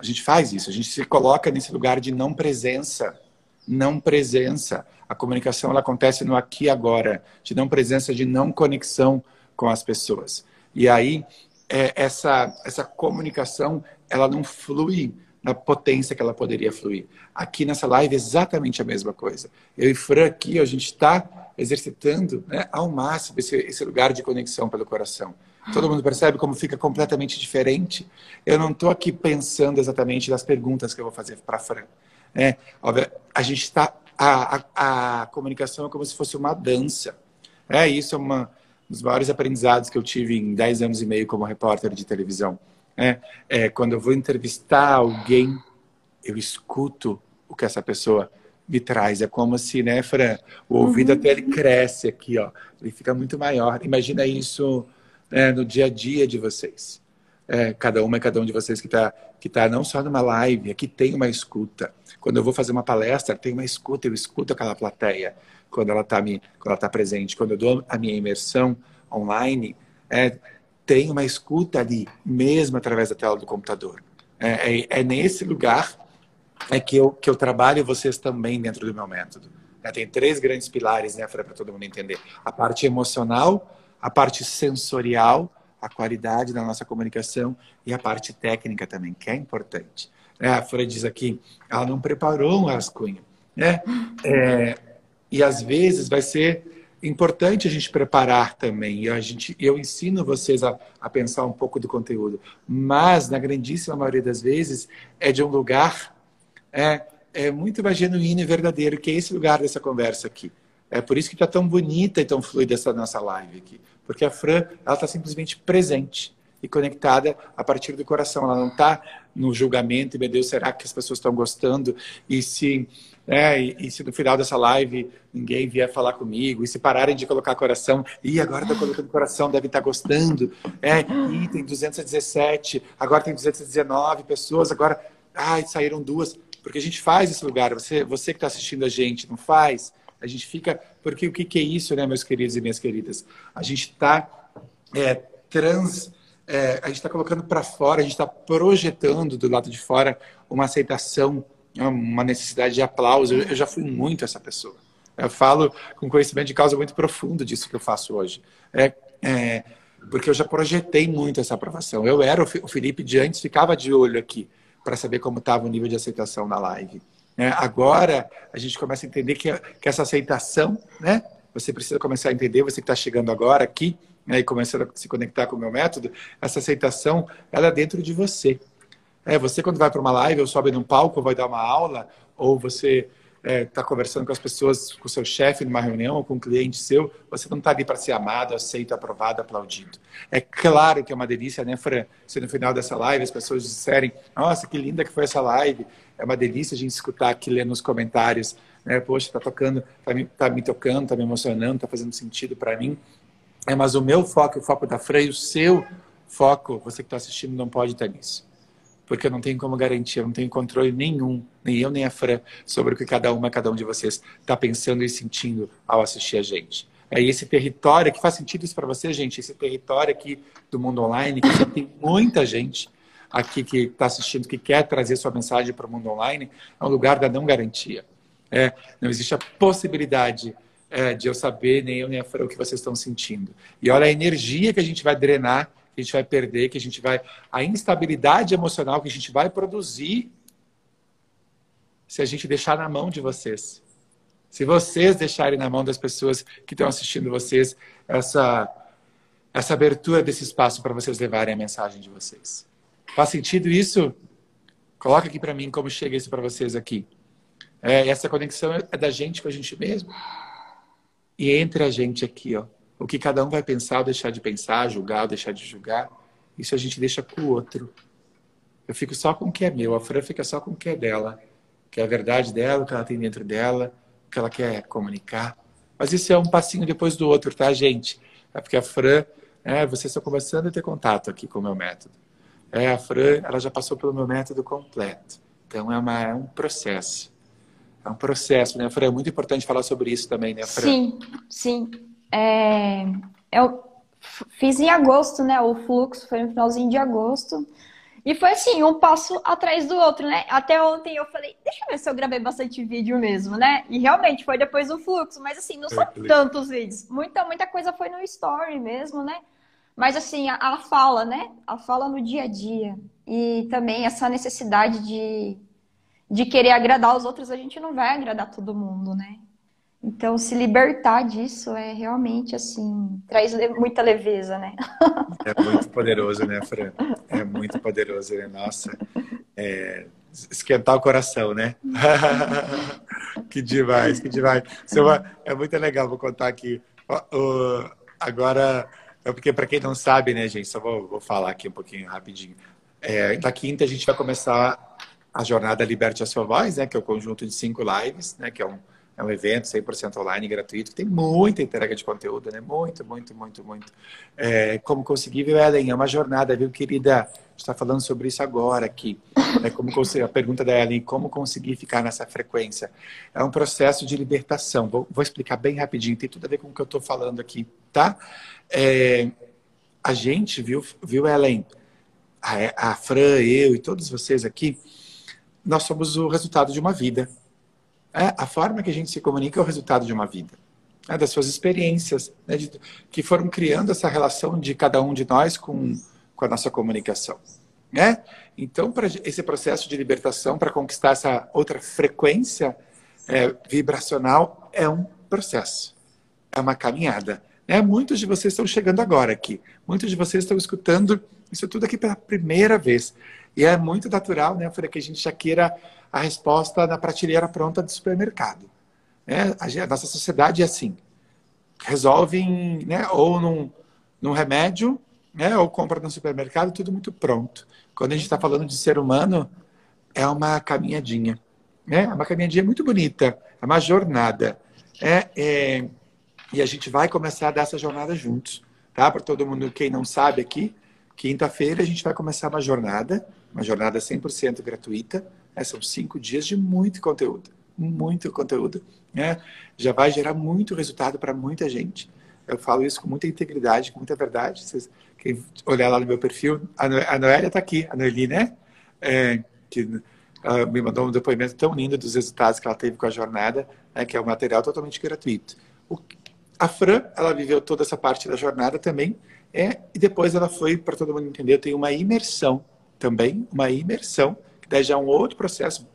A gente faz isso, a gente se coloca nesse lugar de não presença. Não presença. A comunicação ela acontece no aqui e agora, de não presença, de não conexão com as pessoas. E aí, é, essa, essa comunicação ela não flui na potência que ela poderia fluir. Aqui nessa live é exatamente a mesma coisa. Eu e Fran aqui, a gente está exercitando né, ao máximo esse, esse lugar de conexão pelo coração. Todo mundo percebe como fica completamente diferente? Eu não estou aqui pensando exatamente nas perguntas que eu vou fazer para a Fran. É, óbvio, a gente está. A, a, a, comunicação é como se fosse uma dança. É, isso é uma, um dos maiores aprendizados que eu tive em 10 anos e meio como repórter de televisão. É, é, quando eu vou entrevistar alguém, eu escuto o que essa pessoa me traz. É como se, né, Fran, o ouvido uhum. até ele cresce aqui, ó. Ele fica muito maior. Imagina isso né, no dia a dia de vocês. É, cada uma e cada um de vocês que está que tá não só numa live, aqui tem uma escuta. Quando eu vou fazer uma palestra, tem uma escuta, eu escuto aquela plateia quando ela está tá presente. Quando eu dou a minha imersão online, é, tem uma escuta ali, mesmo através da tela do computador. É, é, é nesse lugar é que eu, que eu trabalho vocês também dentro do meu método. É, tem três grandes pilares, né, para todo mundo entender. A parte emocional, a parte sensorial, a qualidade da nossa comunicação e a parte técnica também, que é importante. É, a Fran diz aqui, ela não preparou um rascunho. Né? É, e às vezes vai ser importante a gente preparar também. A gente, eu ensino vocês a, a pensar um pouco do conteúdo, mas na grandíssima maioria das vezes é de um lugar é, é muito mais genuíno e verdadeiro, que é esse lugar dessa conversa aqui. É por isso que está tão bonita e tão fluida essa nossa live aqui. Porque a Fran, ela está simplesmente presente e conectada a partir do coração. Ela não está no julgamento, meu Deus, será que as pessoas estão gostando? E se é, e, e, se no final dessa live ninguém vier falar comigo, e se pararem de colocar coração, e agora está colocando coração, deve estar tá gostando. É, e tem 217, agora tem 219 pessoas, agora ai, saíram duas. Porque a gente faz esse lugar, você, você que está assistindo a gente, não faz? A gente fica. Porque o que, é isso, né, meus queridos e minhas queridas? A gente está é, trans. É, a gente está colocando para fora, a gente está projetando do lado de fora uma aceitação é uma necessidade de aplauso. Eu, já fui muito essa pessoa. Eu falo com conhecimento de causa muito profundo disso que eu faço hoje. É, é, porque eu já projetei muito essa aprovação. Eu era o Felipe de antes, ficava de olho aqui para saber como estava o nível de aceitação na live. É, agora a gente começa a entender que, que essa aceitação, né? Você precisa começar a entender, você que está chegando agora aqui né, e começando a se conectar com o meu método, essa aceitação, ela é dentro de você. É, você quando vai para uma live ou sobe num palco vai dar uma aula, ou você está é, tá conversando com as pessoas, com o seu chefe numa reunião ou com um cliente seu, você não está ali para ser amado, aceito, aprovado, aplaudido. É claro que é uma delícia, né, Fran? Se no final dessa live as pessoas disserem, nossa, que linda que foi essa live, é uma delícia a gente escutar aqui, ler nos comentários, né, poxa, está tocando, está me, tá me tocando, está me emocionando, está fazendo sentido para mim. É, mas o meu foco, o foco da Fran e o seu foco, você que está assistindo, não pode estar nisso porque eu não tenho como garantir, eu não tenho controle nenhum, nem eu nem a Fran, sobre o que cada uma, cada um de vocês está pensando e sentindo ao assistir a gente. É esse território, que faz sentido isso para você, gente, esse território aqui do mundo online, que tem muita gente, aqui que está assistindo, que quer trazer sua mensagem para o mundo online, é um lugar da não garantia. É, não existe a possibilidade é, de eu saber, nem eu nem a Fran, o que vocês estão sentindo. E olha a energia que a gente vai drenar, que a gente vai perder, que a gente vai. a instabilidade emocional que a gente vai produzir se a gente deixar na mão de vocês. Se vocês deixarem na mão das pessoas que estão assistindo vocês essa, essa abertura desse espaço para vocês levarem a mensagem de vocês. Faz sentido isso? Coloca aqui para mim como chega isso para vocês aqui. É, essa conexão é da gente com a gente mesmo. E entre a gente aqui, ó, o que cada um vai pensar ou deixar de pensar, julgar ou deixar de julgar, isso a gente deixa com o outro. Eu fico só com o que é meu, a Fran fica só com o que é dela, que é a verdade dela, o que ela tem dentro dela, que ela quer comunicar. Mas isso é um passinho depois do outro, tá, gente? É porque a Fran, é, vocês estão começando a ter contato aqui com o meu método. É, a Fran, ela já passou pelo meu método completo. Então é, uma, é um processo. É um processo, né, Fran? É muito importante falar sobre isso também, né, Fran? Sim, sim. É, eu fiz em agosto, né? O fluxo foi no finalzinho de agosto. E foi assim, um passo atrás do outro, né? Até ontem eu falei, deixa eu ver se eu gravei bastante vídeo mesmo, né? E realmente foi depois do fluxo, mas assim, não são tantos vídeos. Muita, muita coisa foi no story mesmo, né? Mas assim, a, a fala, né? A fala no dia a dia. E também essa necessidade de, de querer agradar os outros, a gente não vai agradar todo mundo, né? Então, se libertar disso é realmente assim, traz muita leveza, né? É muito poderoso, né, Fran? É muito poderoso, né? Nossa, é... esquentar o coração, né? que demais, que demais. É muito legal, vou contar aqui. Agora, é porque para quem não sabe, né, gente, só vou, vou falar aqui um pouquinho rapidinho. É, da quinta a gente vai começar a jornada Liberte a Sua Voz, né, que é o conjunto de cinco lives, né, que é um é um evento 100% online, gratuito, que tem muita entrega de conteúdo, né? Muito, muito, muito, muito. É, como conseguir, viu, Ellen? É uma jornada, viu, querida? A gente está falando sobre isso agora aqui. É como a pergunta da Ellen, como conseguir ficar nessa frequência? É um processo de libertação. Vou, vou explicar bem rapidinho, tem tudo a ver com o que eu estou falando aqui, tá? É, a gente, viu, viu Ellen? A, a Fran, eu e todos vocês aqui, nós somos o resultado de uma vida. É, a forma que a gente se comunica é o resultado de uma vida, né, das suas experiências, né, de, que foram criando essa relação de cada um de nós com, com a nossa comunicação. Né? Então, para esse processo de libertação, para conquistar essa outra frequência é, vibracional, é um processo, é uma caminhada. Né? Muitos de vocês estão chegando agora aqui, muitos de vocês estão escutando isso tudo aqui pela primeira vez. E é muito natural, né, para que a gente já queira a resposta na prateleira pronta do supermercado. Né? A, nossa sociedade é assim. Resolve em, né, ou num, num remédio, né, ou compra no supermercado, tudo muito pronto. Quando a gente está falando de ser humano, é uma caminhadinha. Né? É uma caminhadinha muito bonita, é uma jornada. É, é, e a gente vai começar a dar essa jornada juntos. Tá? Para todo mundo, quem não sabe aqui, quinta-feira a gente vai começar uma jornada, uma jornada 100% gratuita, é, são cinco dias de muito conteúdo, muito conteúdo. Né? Já vai gerar muito resultado para muita gente. Eu falo isso com muita integridade, com muita verdade. Vocês, quem olhar lá no meu perfil, a Noélia está aqui, a Noeli, né? É, que uh, me mandou um depoimento tão lindo dos resultados que ela teve com a jornada, né, que é um material totalmente gratuito. O, a Fran, ela viveu toda essa parte da jornada também, é, e depois ela foi, para todo mundo entender, tem uma imersão também, uma imersão Daí já é um outro processo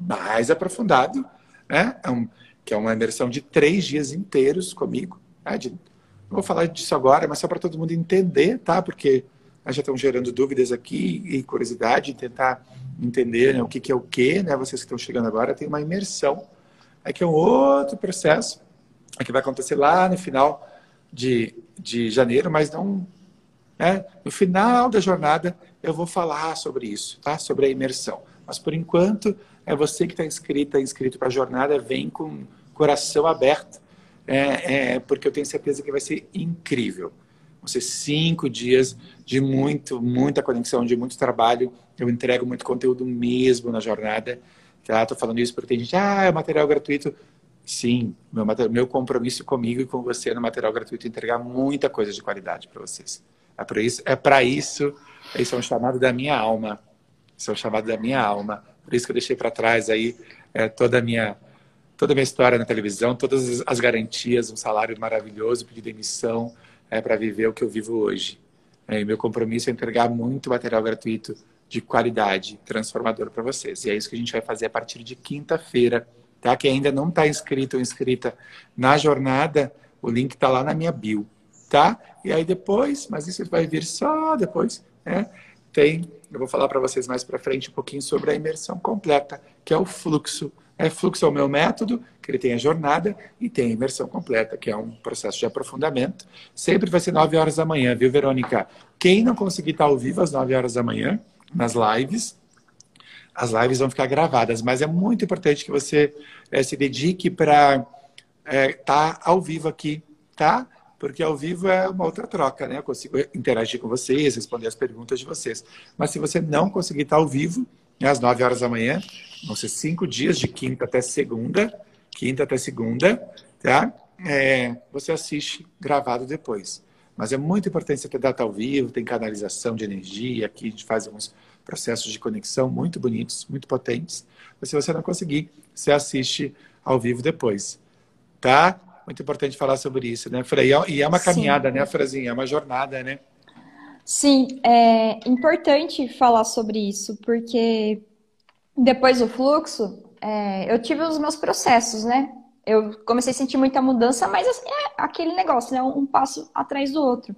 mais aprofundado, né? É um, que é uma imersão de três dias inteiros comigo. Né? De, não vou falar disso agora, mas só para todo mundo entender, tá? Porque né, já estão gerando dúvidas aqui e curiosidade, tentar entender né, o que, que é o que, né? Vocês que estão chegando agora, tem uma imersão, é que é um outro processo, é que vai acontecer lá no final de, de janeiro, mas não né? No final da jornada, eu vou falar sobre isso, tá? sobre a imersão. Mas, por enquanto, é você que está inscrita, inscrito para a jornada, vem com coração aberto, é, é, porque eu tenho certeza que vai ser incrível. Vão ser cinco dias de muito, muita conexão, de muito trabalho. Eu entrego muito conteúdo mesmo na jornada. Tá? Falando isso porque tem gente, ah, é material gratuito. Sim, meu, meu compromisso comigo e com você no material gratuito é entregar muita coisa de qualidade para vocês. É para isso, é para isso, isso é um chamado da minha alma. Isso é um chamado da minha alma. Por isso que eu deixei para trás aí é, toda a minha toda a minha história na televisão, todas as garantias, um salário maravilhoso, pedir demissão é, para viver o que eu vivo hoje. É, meu compromisso é entregar muito material gratuito de qualidade, transformador para vocês. E é isso que a gente vai fazer a partir de quinta-feira, tá? Quem ainda não está inscrito ou inscrita na jornada, o link está lá na minha bio, tá? E aí depois, mas isso vai vir só depois, né? Tem, eu vou falar para vocês mais para frente um pouquinho sobre a imersão completa, que é o fluxo é, fluxo é o meu método, que ele tem a jornada, e tem a imersão completa, que é um processo de aprofundamento. Sempre vai ser 9 horas da manhã, viu, Verônica? Quem não conseguir estar ao vivo às 9 horas da manhã, nas lives, as lives vão ficar gravadas, mas é muito importante que você é, se dedique para estar é, tá ao vivo aqui, tá? Porque ao vivo é uma outra troca, né? Eu consigo interagir com vocês, responder as perguntas de vocês. Mas se você não conseguir estar ao vivo, às 9 horas da manhã. Vão ser cinco dias, de quinta até segunda. Quinta até segunda, tá? É, você assiste gravado depois. Mas é muito importante você ter data ao vivo, tem canalização de energia. Aqui a gente faz alguns processos de conexão muito bonitos, muito potentes. Mas se você não conseguir, você assiste ao vivo depois. Tá? Muito importante falar sobre isso, né, Frei? E é uma caminhada, Sim. né, Frazinha? É uma jornada, né? Sim, é importante falar sobre isso, porque depois do fluxo, é, eu tive os meus processos, né? Eu comecei a sentir muita mudança, mas assim, é aquele negócio, né? Um passo atrás do outro.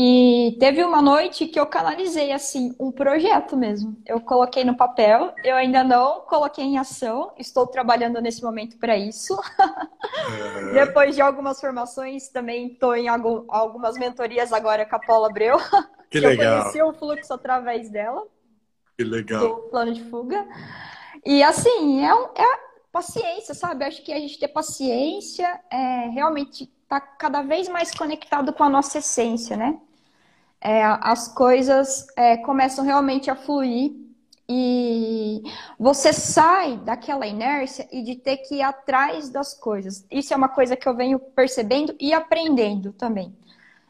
E teve uma noite que eu canalizei assim um projeto mesmo. Eu coloquei no papel, eu ainda não coloquei em ação, estou trabalhando nesse momento para isso. Uhum. Depois de algumas formações, também estou em algumas mentorias agora com a Paula Abreu. Que legal. Eu conheci o fluxo através dela. Que legal. Do plano de fuga. E assim, é, é paciência, sabe? Acho que a gente ter paciência é realmente está cada vez mais conectado com a nossa essência, né? É, as coisas é, começam realmente a fluir e você sai daquela inércia e de ter que ir atrás das coisas. Isso é uma coisa que eu venho percebendo e aprendendo também.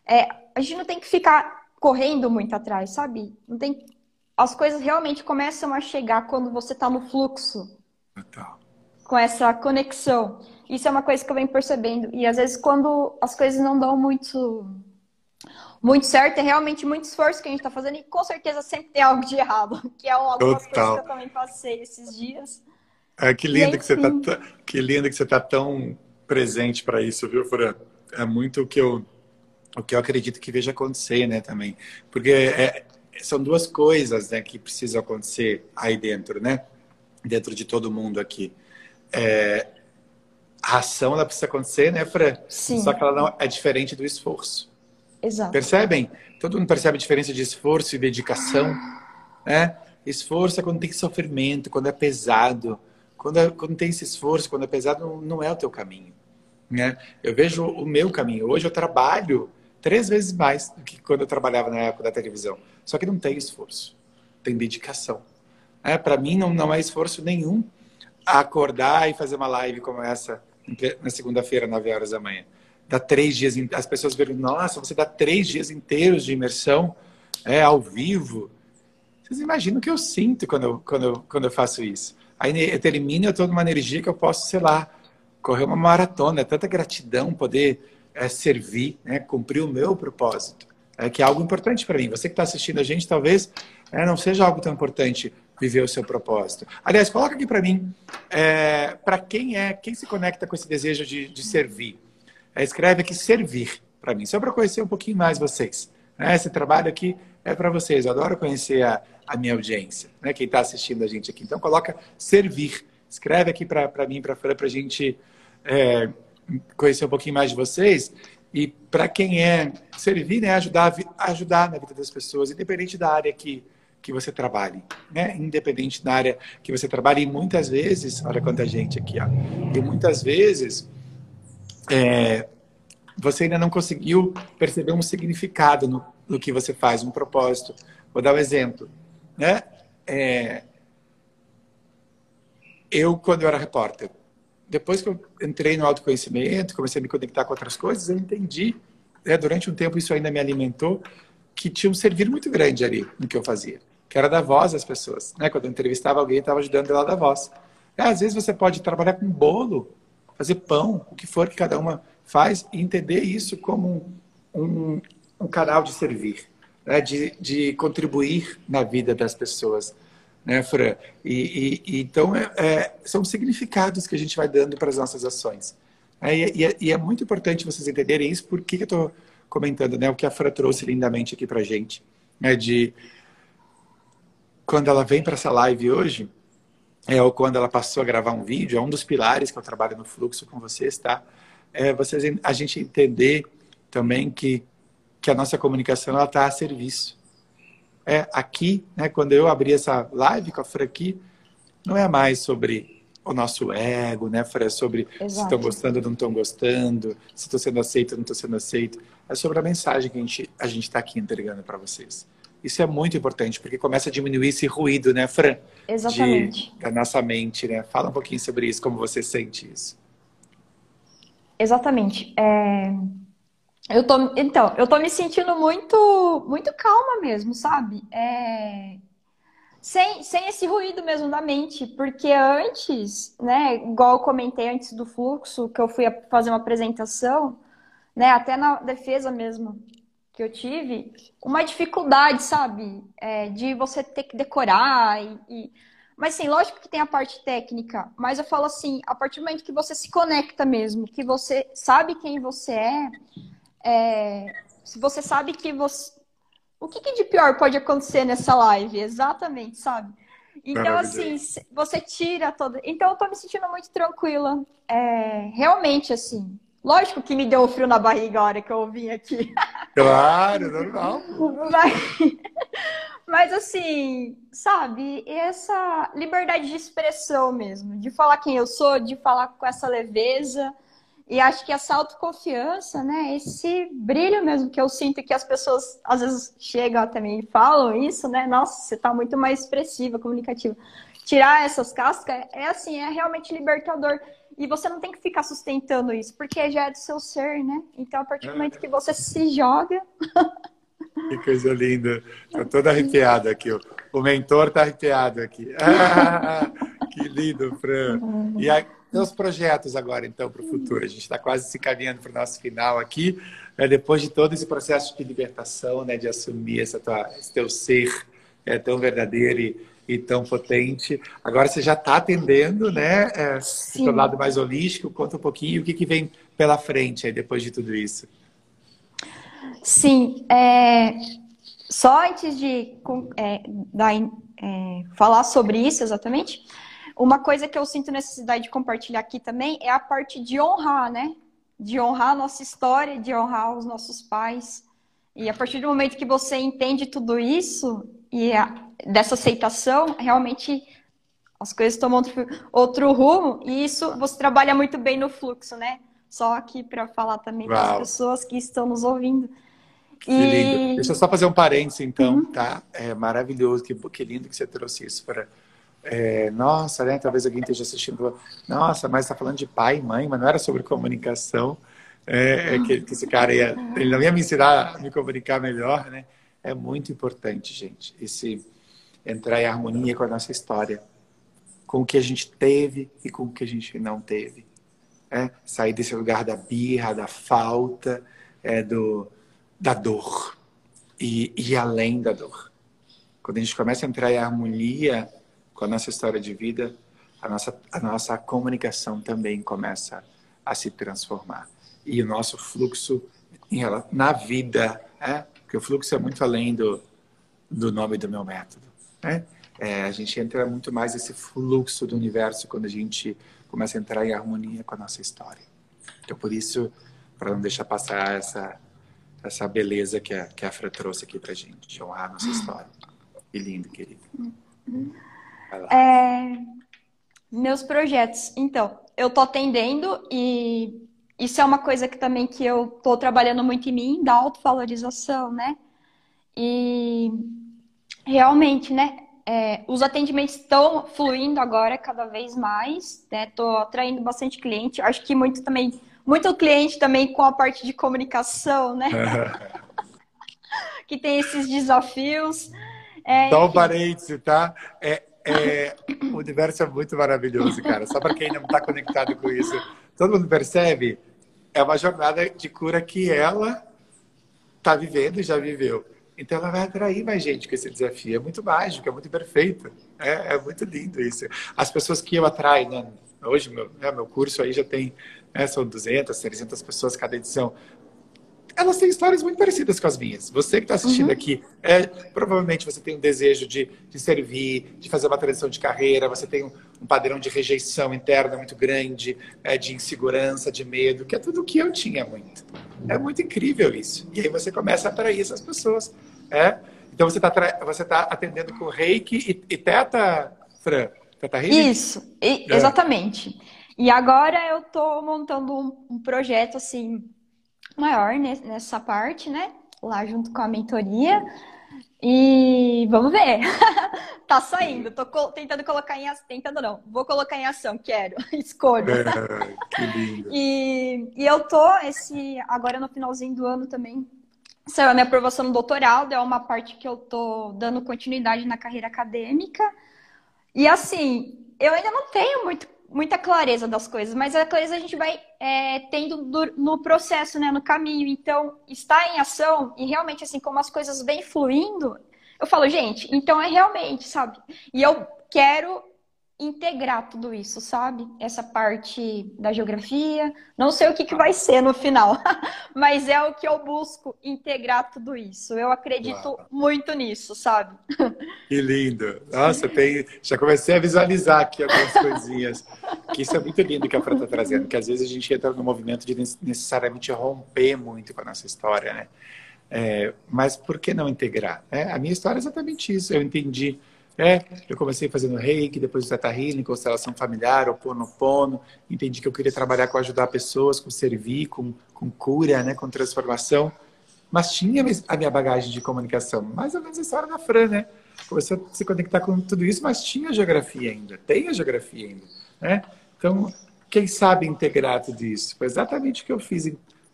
É, a gente não tem que ficar correndo muito atrás, sabe? Não tem... As coisas realmente começam a chegar quando você está no fluxo. Total. Com essa conexão. Isso é uma coisa que eu venho percebendo. E às vezes, quando as coisas não dão muito, muito certo, é realmente muito esforço que a gente está fazendo. E com certeza sempre tem algo de errado, que é Total. coisas que eu também passei esses dias. É, que lindo que você tá, que lindo que você tá tão presente para isso, viu, Fran? É muito o que eu o que eu acredito que veja acontecer, né, também. Porque é, são duas coisas, né, que precisam acontecer aí dentro, né? Dentro de todo mundo aqui. É, a ação ela precisa acontecer, né, Fran? Sim. Só que ela não é diferente do esforço. Exato. Percebem? Todo mundo percebe a diferença de esforço e dedicação, né? Esforço é quando tem sofrimento, quando é pesado. Quando, é, quando tem esse esforço, quando é pesado, não, não é o teu caminho. Né? Eu vejo o meu caminho. Hoje eu trabalho três vezes mais do que quando eu trabalhava na época da televisão. Só que não tem esforço, tem dedicação. É, Para mim, não, não é esforço nenhum acordar e fazer uma live como essa na segunda-feira, 9 horas da manhã. Dá três dias, as pessoas perguntam, nossa, você dá três dias inteiros de imersão é, ao vivo. Vocês imaginam o que eu sinto quando eu, quando eu, quando eu faço isso? Aí eu termino, eu estou numa energia que eu posso, sei lá, correr uma maratona. É tanta gratidão poder é, servir, né, cumprir o meu propósito. É que é algo importante para mim. Você que está assistindo a gente, talvez é, não seja algo tão importante viver o seu propósito. Aliás, coloca aqui para mim, é, para quem é, quem se conecta com esse desejo de, de servir. É, escreve aqui servir para mim, só para conhecer um pouquinho mais vocês. Né? Esse trabalho aqui é para vocês. Eu adoro conhecer a, a minha audiência, né? quem está assistindo a gente aqui. Então, coloca servir. Escreve aqui para mim, para a Fran, para a gente é, conhecer um pouquinho mais de vocês. E para quem é servir, né, ajudar, ajudar na vida das pessoas, independente da área que, que você trabalhe, né? Independente da área que você trabalhe, e muitas vezes, olha quanta gente aqui, ó, e muitas vezes é, você ainda não conseguiu perceber um significado no, no que você faz, um propósito. Vou dar um exemplo, né? É, eu, quando eu era repórter, depois que eu entrei no autoconhecimento, comecei a me conectar com outras coisas, eu entendi é, durante um tempo isso ainda me alimentou, que tinha um servir muito grande ali no que eu fazia, que era da voz das pessoas. Né? Quando eu entrevistava alguém, estava ajudando ela da voz. É, às vezes você pode trabalhar com bolo, fazer pão, o que for que cada uma faz, e entender isso como um, um, canal de servir, né? de, de contribuir na vida das pessoas. Né, Fran? E, e, e então, é, é, são significados que a gente vai dando para as nossas ações. É, e, é, e, é muito importante vocês entenderem isso, porque eu estou comentando né, o que a Fran trouxe lindamente aqui para a gente. Né, de quando ela vem para essa live hoje, é, ou quando ela passou a gravar um vídeo, é um dos pilares que eu trabalho no fluxo com vocês, tá? É vocês, a gente entender também que, que a nossa comunicação está a serviço. É, aqui, né, quando eu abri essa live com a Fran aqui, não é mais sobre o nosso ego, né, Fran? É sobre Exato. se estão gostando ou não estão gostando, se estou sendo aceito ou não estou sendo aceito. É sobre a mensagem que a gente a está aqui entregando para vocês. Isso é muito importante, porque começa a diminuir esse ruído, né, Fran? Exatamente. De, da nossa mente, né? Fala um pouquinho sobre isso, como você sente isso. Exatamente. É... Eu tô, então, eu tô me sentindo muito, muito calma mesmo, sabe? É... Sem, sem esse ruído mesmo da mente, porque antes, né, igual eu comentei antes do fluxo, que eu fui fazer uma apresentação, né, até na defesa mesmo, que eu tive uma dificuldade, sabe? É, de você ter que decorar e, e... Mas, sim, lógico que tem a parte técnica, mas eu falo assim, a partir do momento que você se conecta mesmo, que você sabe quem você é, é se você sabe que você... O que, que, de pior pode acontecer nessa live? Exatamente, sabe? Então, assim, você tira toda... Então, eu tô me sentindo muito tranquila. É, realmente, assim, Lógico que me deu um frio na barriga a hora que eu vim aqui. Claro, normal. Mas, mas assim, sabe, essa liberdade de expressão mesmo, de falar quem eu sou, de falar com essa leveza. E acho que essa autoconfiança, né? Esse brilho mesmo que eu sinto que as pessoas às vezes chegam até mim e falam isso, né? Nossa, você tá muito mais expressiva, comunicativa. Tirar essas cascas é assim, é realmente libertador. E você não tem que ficar sustentando isso, porque já é do seu ser, né? Então, a partir do momento que você se joga. Que coisa linda. Tô toda arrepiada aqui. O mentor tá arrepiado aqui. Ah, que lindo, Fran. E aí, meus projetos agora, então, para o futuro. A gente está quase se caminhando para o nosso final aqui. Né? Depois de todo esse processo de libertação, né? de assumir essa tua, esse teu ser é, tão verdadeiro e e tão potente. Agora você já está atendendo, né? É, o lado mais holístico. Conta um pouquinho o que, que vem pela frente aí depois de tudo isso. Sim, é, só antes de é, é, falar sobre isso exatamente, uma coisa que eu sinto necessidade de compartilhar aqui também é a parte de honrar, né? De honrar a nossa história, de honrar os nossos pais. E a partir do momento que você entende tudo isso, e a, dessa aceitação, realmente as coisas tomam outro, outro rumo, e isso você trabalha muito bem no fluxo, né? Só aqui para falar também para as pessoas que estão nos ouvindo. Que e... lindo. Deixa eu só fazer um parênteses, então, uhum. tá? É maravilhoso, que, que lindo que você trouxe isso para. É, nossa, né? Talvez alguém esteja assistindo. Nossa, mas está falando de pai e mãe, mas não era sobre comunicação. É, é que, que, esse cara ia, ele não ia me ensinar a me comunicar melhor, né? É muito importante, gente, esse entrar em harmonia com a nossa história, com o que a gente teve e com o que a gente não teve. É? Sair desse lugar da birra, da falta, é, do, da dor e ir além da dor. Quando a gente começa a entrar em harmonia com a nossa história de vida, a nossa, a nossa comunicação também começa a se transformar. E o nosso fluxo na vida, é? Porque o fluxo é muito além do, do nome do meu método. Né? É, a gente entra muito mais nesse fluxo do universo quando a gente começa a entrar em harmonia com a nossa história. Então, por isso, para não deixar passar essa, essa beleza que a, que a Fra trouxe aqui para gente, de honrar a nossa história. Que lindo, querido. É, meus projetos. Então, eu tô atendendo e isso é uma coisa que também que eu tô trabalhando muito em mim, da autovalorização, né? E realmente, né? É, os atendimentos estão fluindo agora cada vez mais, né? Tô atraindo bastante cliente. Acho que muito também muito cliente também com a parte de comunicação, né? que tem esses desafios. É, Só um parêntese, tá? É, é, o universo é muito maravilhoso, cara. Só para quem não está conectado com isso. Todo mundo percebe? É uma jornada de cura que ela está vivendo e já viveu. Então ela vai atrair mais gente com esse desafio. É muito mágico, é muito perfeito. É, é muito lindo isso. As pessoas que eu atraio, né? hoje meu, né, meu curso aí já tem, né, são 200, 300 pessoas cada edição elas têm histórias muito parecidas com as minhas. Você que está assistindo uhum. aqui, é, provavelmente você tem um desejo de, de servir, de fazer uma transição de carreira, você tem um, um padrão de rejeição interna muito grande, é, de insegurança, de medo, que é tudo o que eu tinha muito. É muito incrível isso. E aí você começa a atrair essas pessoas. É? Então você está você tá atendendo com reiki e, e teta, Fran? Teta reiki? Isso, e, é. exatamente. E agora eu estou montando um, um projeto assim maior nessa parte, né? Lá junto com a mentoria. E vamos ver. tá saindo. Tô tentando colocar em ação. Tentando não. Vou colocar em ação. Quero. Escolho. É, que lindo. E, e eu tô esse agora no finalzinho do ano também. Saiu a minha aprovação no doutorado. É uma parte que eu tô dando continuidade na carreira acadêmica. E assim, eu ainda não tenho muito muita clareza das coisas, mas a clareza a gente vai é, tendo do, no processo, né, no caminho. Então, está em ação e realmente, assim, como as coisas vêm fluindo, eu falo, gente, então é realmente, sabe? E eu quero integrar tudo isso, sabe? Essa parte da geografia. Não sei o que, que vai ser no final, mas é o que eu busco integrar tudo isso. Eu acredito Uau. muito nisso, sabe? Que lindo! Nossa, tem... já comecei a visualizar aqui algumas coisinhas. Que isso é muito lindo que a Fran está trazendo, que às vezes a gente entra no movimento de necessariamente romper muito com a nossa história, né? É, mas por que não integrar? É, a minha história é exatamente isso. Eu entendi é, eu comecei fazendo reiki, depois o Teta Healing, constelação familiar, o Pono Pono. Entendi que eu queria trabalhar com ajudar pessoas, com servir, com, com cura, né, com transformação. Mas tinha a minha bagagem de comunicação, mais ou menos a história da Fran, né? Começou a se conectar com tudo isso, mas tinha geografia ainda, tem a geografia ainda, né? Então, quem sabe integrar tudo isso? Foi exatamente o que eu fiz.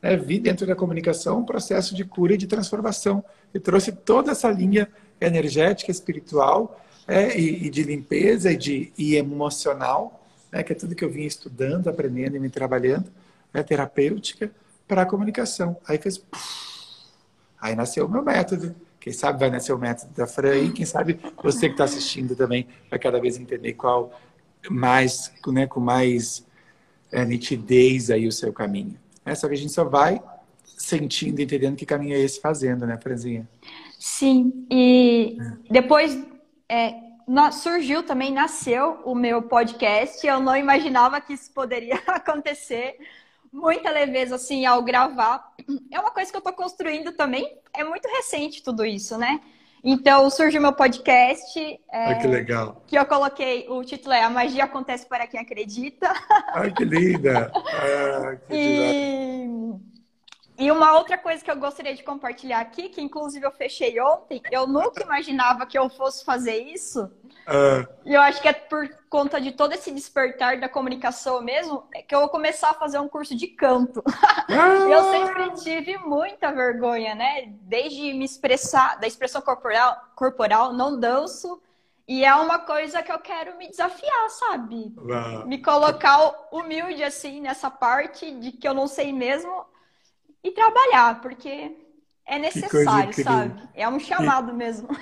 Né? Vi dentro da comunicação um processo de cura e de transformação. E trouxe toda essa linha energética, espiritual, é, e, e, de limpeza e, de, e emocional, né, que é tudo que eu vim estudando, aprendendo e me trabalhando, né, terapêutica, para a comunicação. Aí fez. Aí nasceu o meu método. Quem sabe vai nascer o método da Fran e quem sabe você que está assistindo também vai cada vez entender qual mais, né, com mais é, nitidez aí o seu caminho. É, só que a gente só vai sentindo, entendendo que caminho é esse fazendo, né, Franzinha? Sim, e depois é, surgiu também, nasceu o meu podcast. Eu não imaginava que isso poderia acontecer. Muita leveza, assim, ao gravar. É uma coisa que eu estou construindo também. É muito recente tudo isso, né? Então, surgiu meu podcast. É, Ai, que legal. Que eu coloquei, o título é A Magia Acontece para Quem Acredita. Ai, que linda! Ah, que e... E uma outra coisa que eu gostaria de compartilhar aqui, que inclusive eu fechei ontem, eu nunca imaginava que eu fosse fazer isso. Uh. E eu acho que é por conta de todo esse despertar da comunicação mesmo, é que eu vou começar a fazer um curso de canto. Uh. eu sempre tive muita vergonha, né? Desde me expressar, da expressão corporal, corporal não danço. E é uma coisa que eu quero me desafiar, sabe? Uh. Me colocar humilde assim nessa parte de que eu não sei mesmo e trabalhar, porque é necessário, sabe? É um chamado que, mesmo.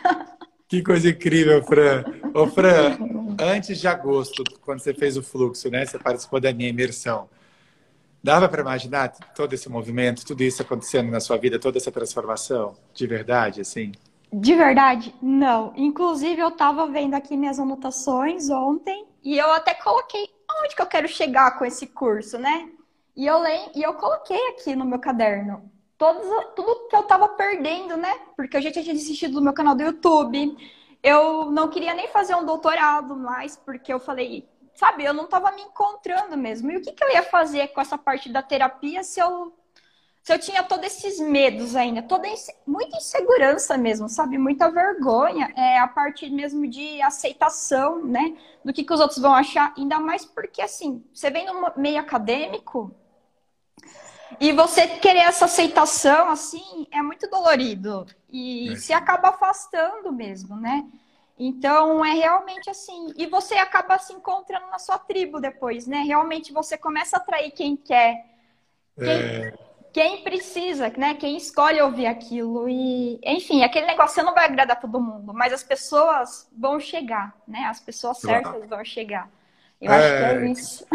Que coisa incrível, Fran. Ô, Fran, antes de agosto, quando você fez o fluxo, né? Você participou da minha imersão. Dava para imaginar todo esse movimento, tudo isso acontecendo na sua vida, toda essa transformação, de verdade, assim? De verdade, não. Inclusive, eu estava vendo aqui minhas anotações ontem e eu até coloquei onde que eu quero chegar com esse curso, né? E eu, leio, e eu coloquei aqui no meu caderno todos, tudo que eu tava perdendo, né? Porque eu já tinha desistido do meu canal do YouTube. Eu não queria nem fazer um doutorado mais, porque eu falei, sabe, eu não tava me encontrando mesmo. E o que, que eu ia fazer com essa parte da terapia se eu, se eu tinha todos esses medos ainda? Toda muita insegurança mesmo, sabe? Muita vergonha. É a parte mesmo de aceitação, né? Do que, que os outros vão achar. Ainda mais porque, assim, você vem no meio acadêmico E você querer essa aceitação, assim, é muito dolorido. E é. se acaba afastando mesmo, né? Então, é realmente assim. E você acaba se encontrando na sua tribo depois, né? Realmente você começa a atrair quem quer. Quem, é... quem precisa, né? Quem escolhe ouvir aquilo. E, enfim, aquele negócio você não vai agradar todo mundo, mas as pessoas vão chegar, né? As pessoas certas vão chegar. Eu é, acho que é isso.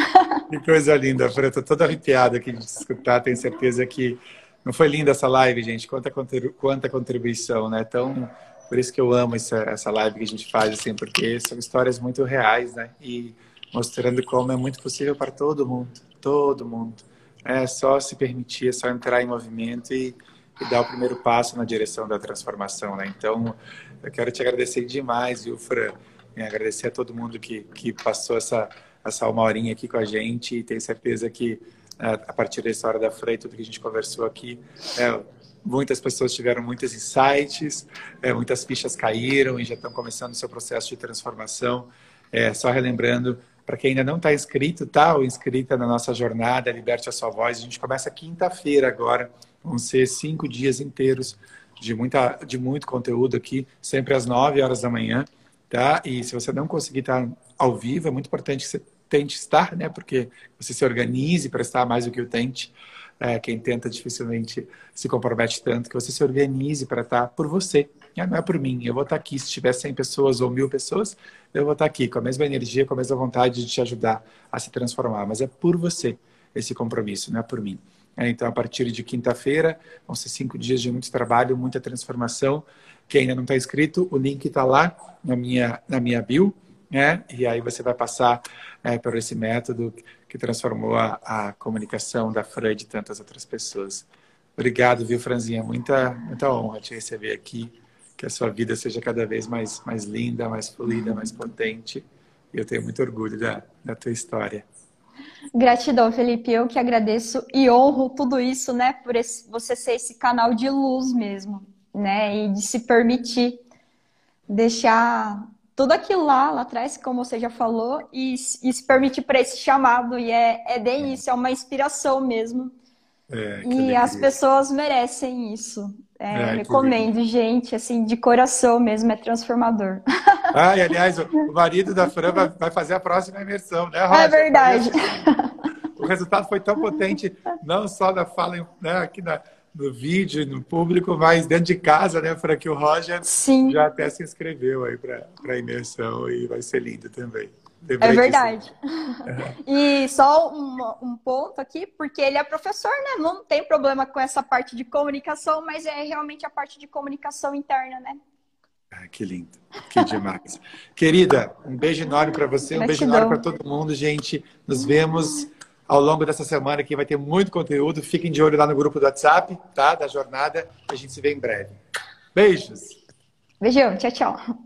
Que coisa linda, Fran. Tô toda arrepiada aqui de escutar. Tenho certeza que não foi linda essa live, gente. Quanta, quanta contribuição, né? Tão, por isso que eu amo essa, essa live que a gente faz, assim, porque são histórias muito reais, né? E mostrando como é muito possível para todo mundo, todo mundo. É só se permitir, é só entrar em movimento e, e dar o primeiro passo na direção da transformação, né? Então, eu quero te agradecer demais, viu, Fran? É, agradecer a todo mundo que, que passou essa, essa uma horinha aqui com a gente e tenho certeza que é, a partir da história da Frei, tudo que a gente conversou aqui, é, muitas pessoas tiveram muitos insights, é, muitas fichas caíram e já estão começando o seu processo de transformação. É, só relembrando, para quem ainda não está inscrito, tá? Ou inscrita na nossa jornada, Liberte a Sua Voz, a gente começa quinta-feira agora, vão ser cinco dias inteiros de, muita, de muito conteúdo aqui, sempre às nove horas da manhã tá? E se você não conseguir estar ao vivo, é muito importante que você tente estar, né? Porque você se organize para estar mais do que o tente. É, quem tenta dificilmente se compromete tanto que você se organize para estar por você. Ah, não é por mim. Eu vou estar aqui. Se tiver 100 pessoas ou mil pessoas, eu vou estar aqui com a mesma energia, com a mesma vontade de te ajudar a se transformar. Mas é por você esse compromisso, não é por mim. É, então, a partir de quinta-feira, vão ser cinco dias de muito trabalho, muita transformação. Quem ainda não está inscrito, o link está lá na minha, na minha bio, né? E aí você vai passar é, por esse método que transformou a, a comunicação da Fran e de tantas outras pessoas. Obrigado, viu, Franzinha? Muita, muita honra te receber aqui. Que a sua vida seja cada vez mais, mais linda, mais fluida, mais potente. E eu tenho muito orgulho da, da tua história. Gratidão, Felipe. Eu que agradeço e honro tudo isso, né? Por esse, você ser esse canal de luz mesmo né? E de se permitir deixar tudo aquilo lá, lá atrás, como você já falou, e, e se permitir para esse chamado. E é, é bem isso, é uma inspiração mesmo. É, e as pessoas merecem isso. É, é, recomendo, gente, assim, de coração mesmo, é transformador. Ah, e aliás, o marido da Fran vai fazer a próxima imersão, né, Roger? É verdade. O resultado foi tão potente, não só da fala né, aqui na, no vídeo, no público, mas dentro de casa, né? Para que o Roger Sim. já até se inscreveu aí para a imersão e vai ser lindo também. Lembrei é verdade. e só um, um, ponto aqui, porque ele é professor, né? Não tem problema com essa parte de comunicação, mas é realmente a parte de comunicação interna, né? Ah, que lindo, que demais. Querida, um beijo enorme para você, um beijo enorme para todo mundo, gente. Nos vemos ao longo dessa semana que vai ter muito conteúdo. Fiquem de olho lá no grupo do WhatsApp, tá? Da jornada. A gente se vê em breve. Beijos. Beijão. Tchau, tchau.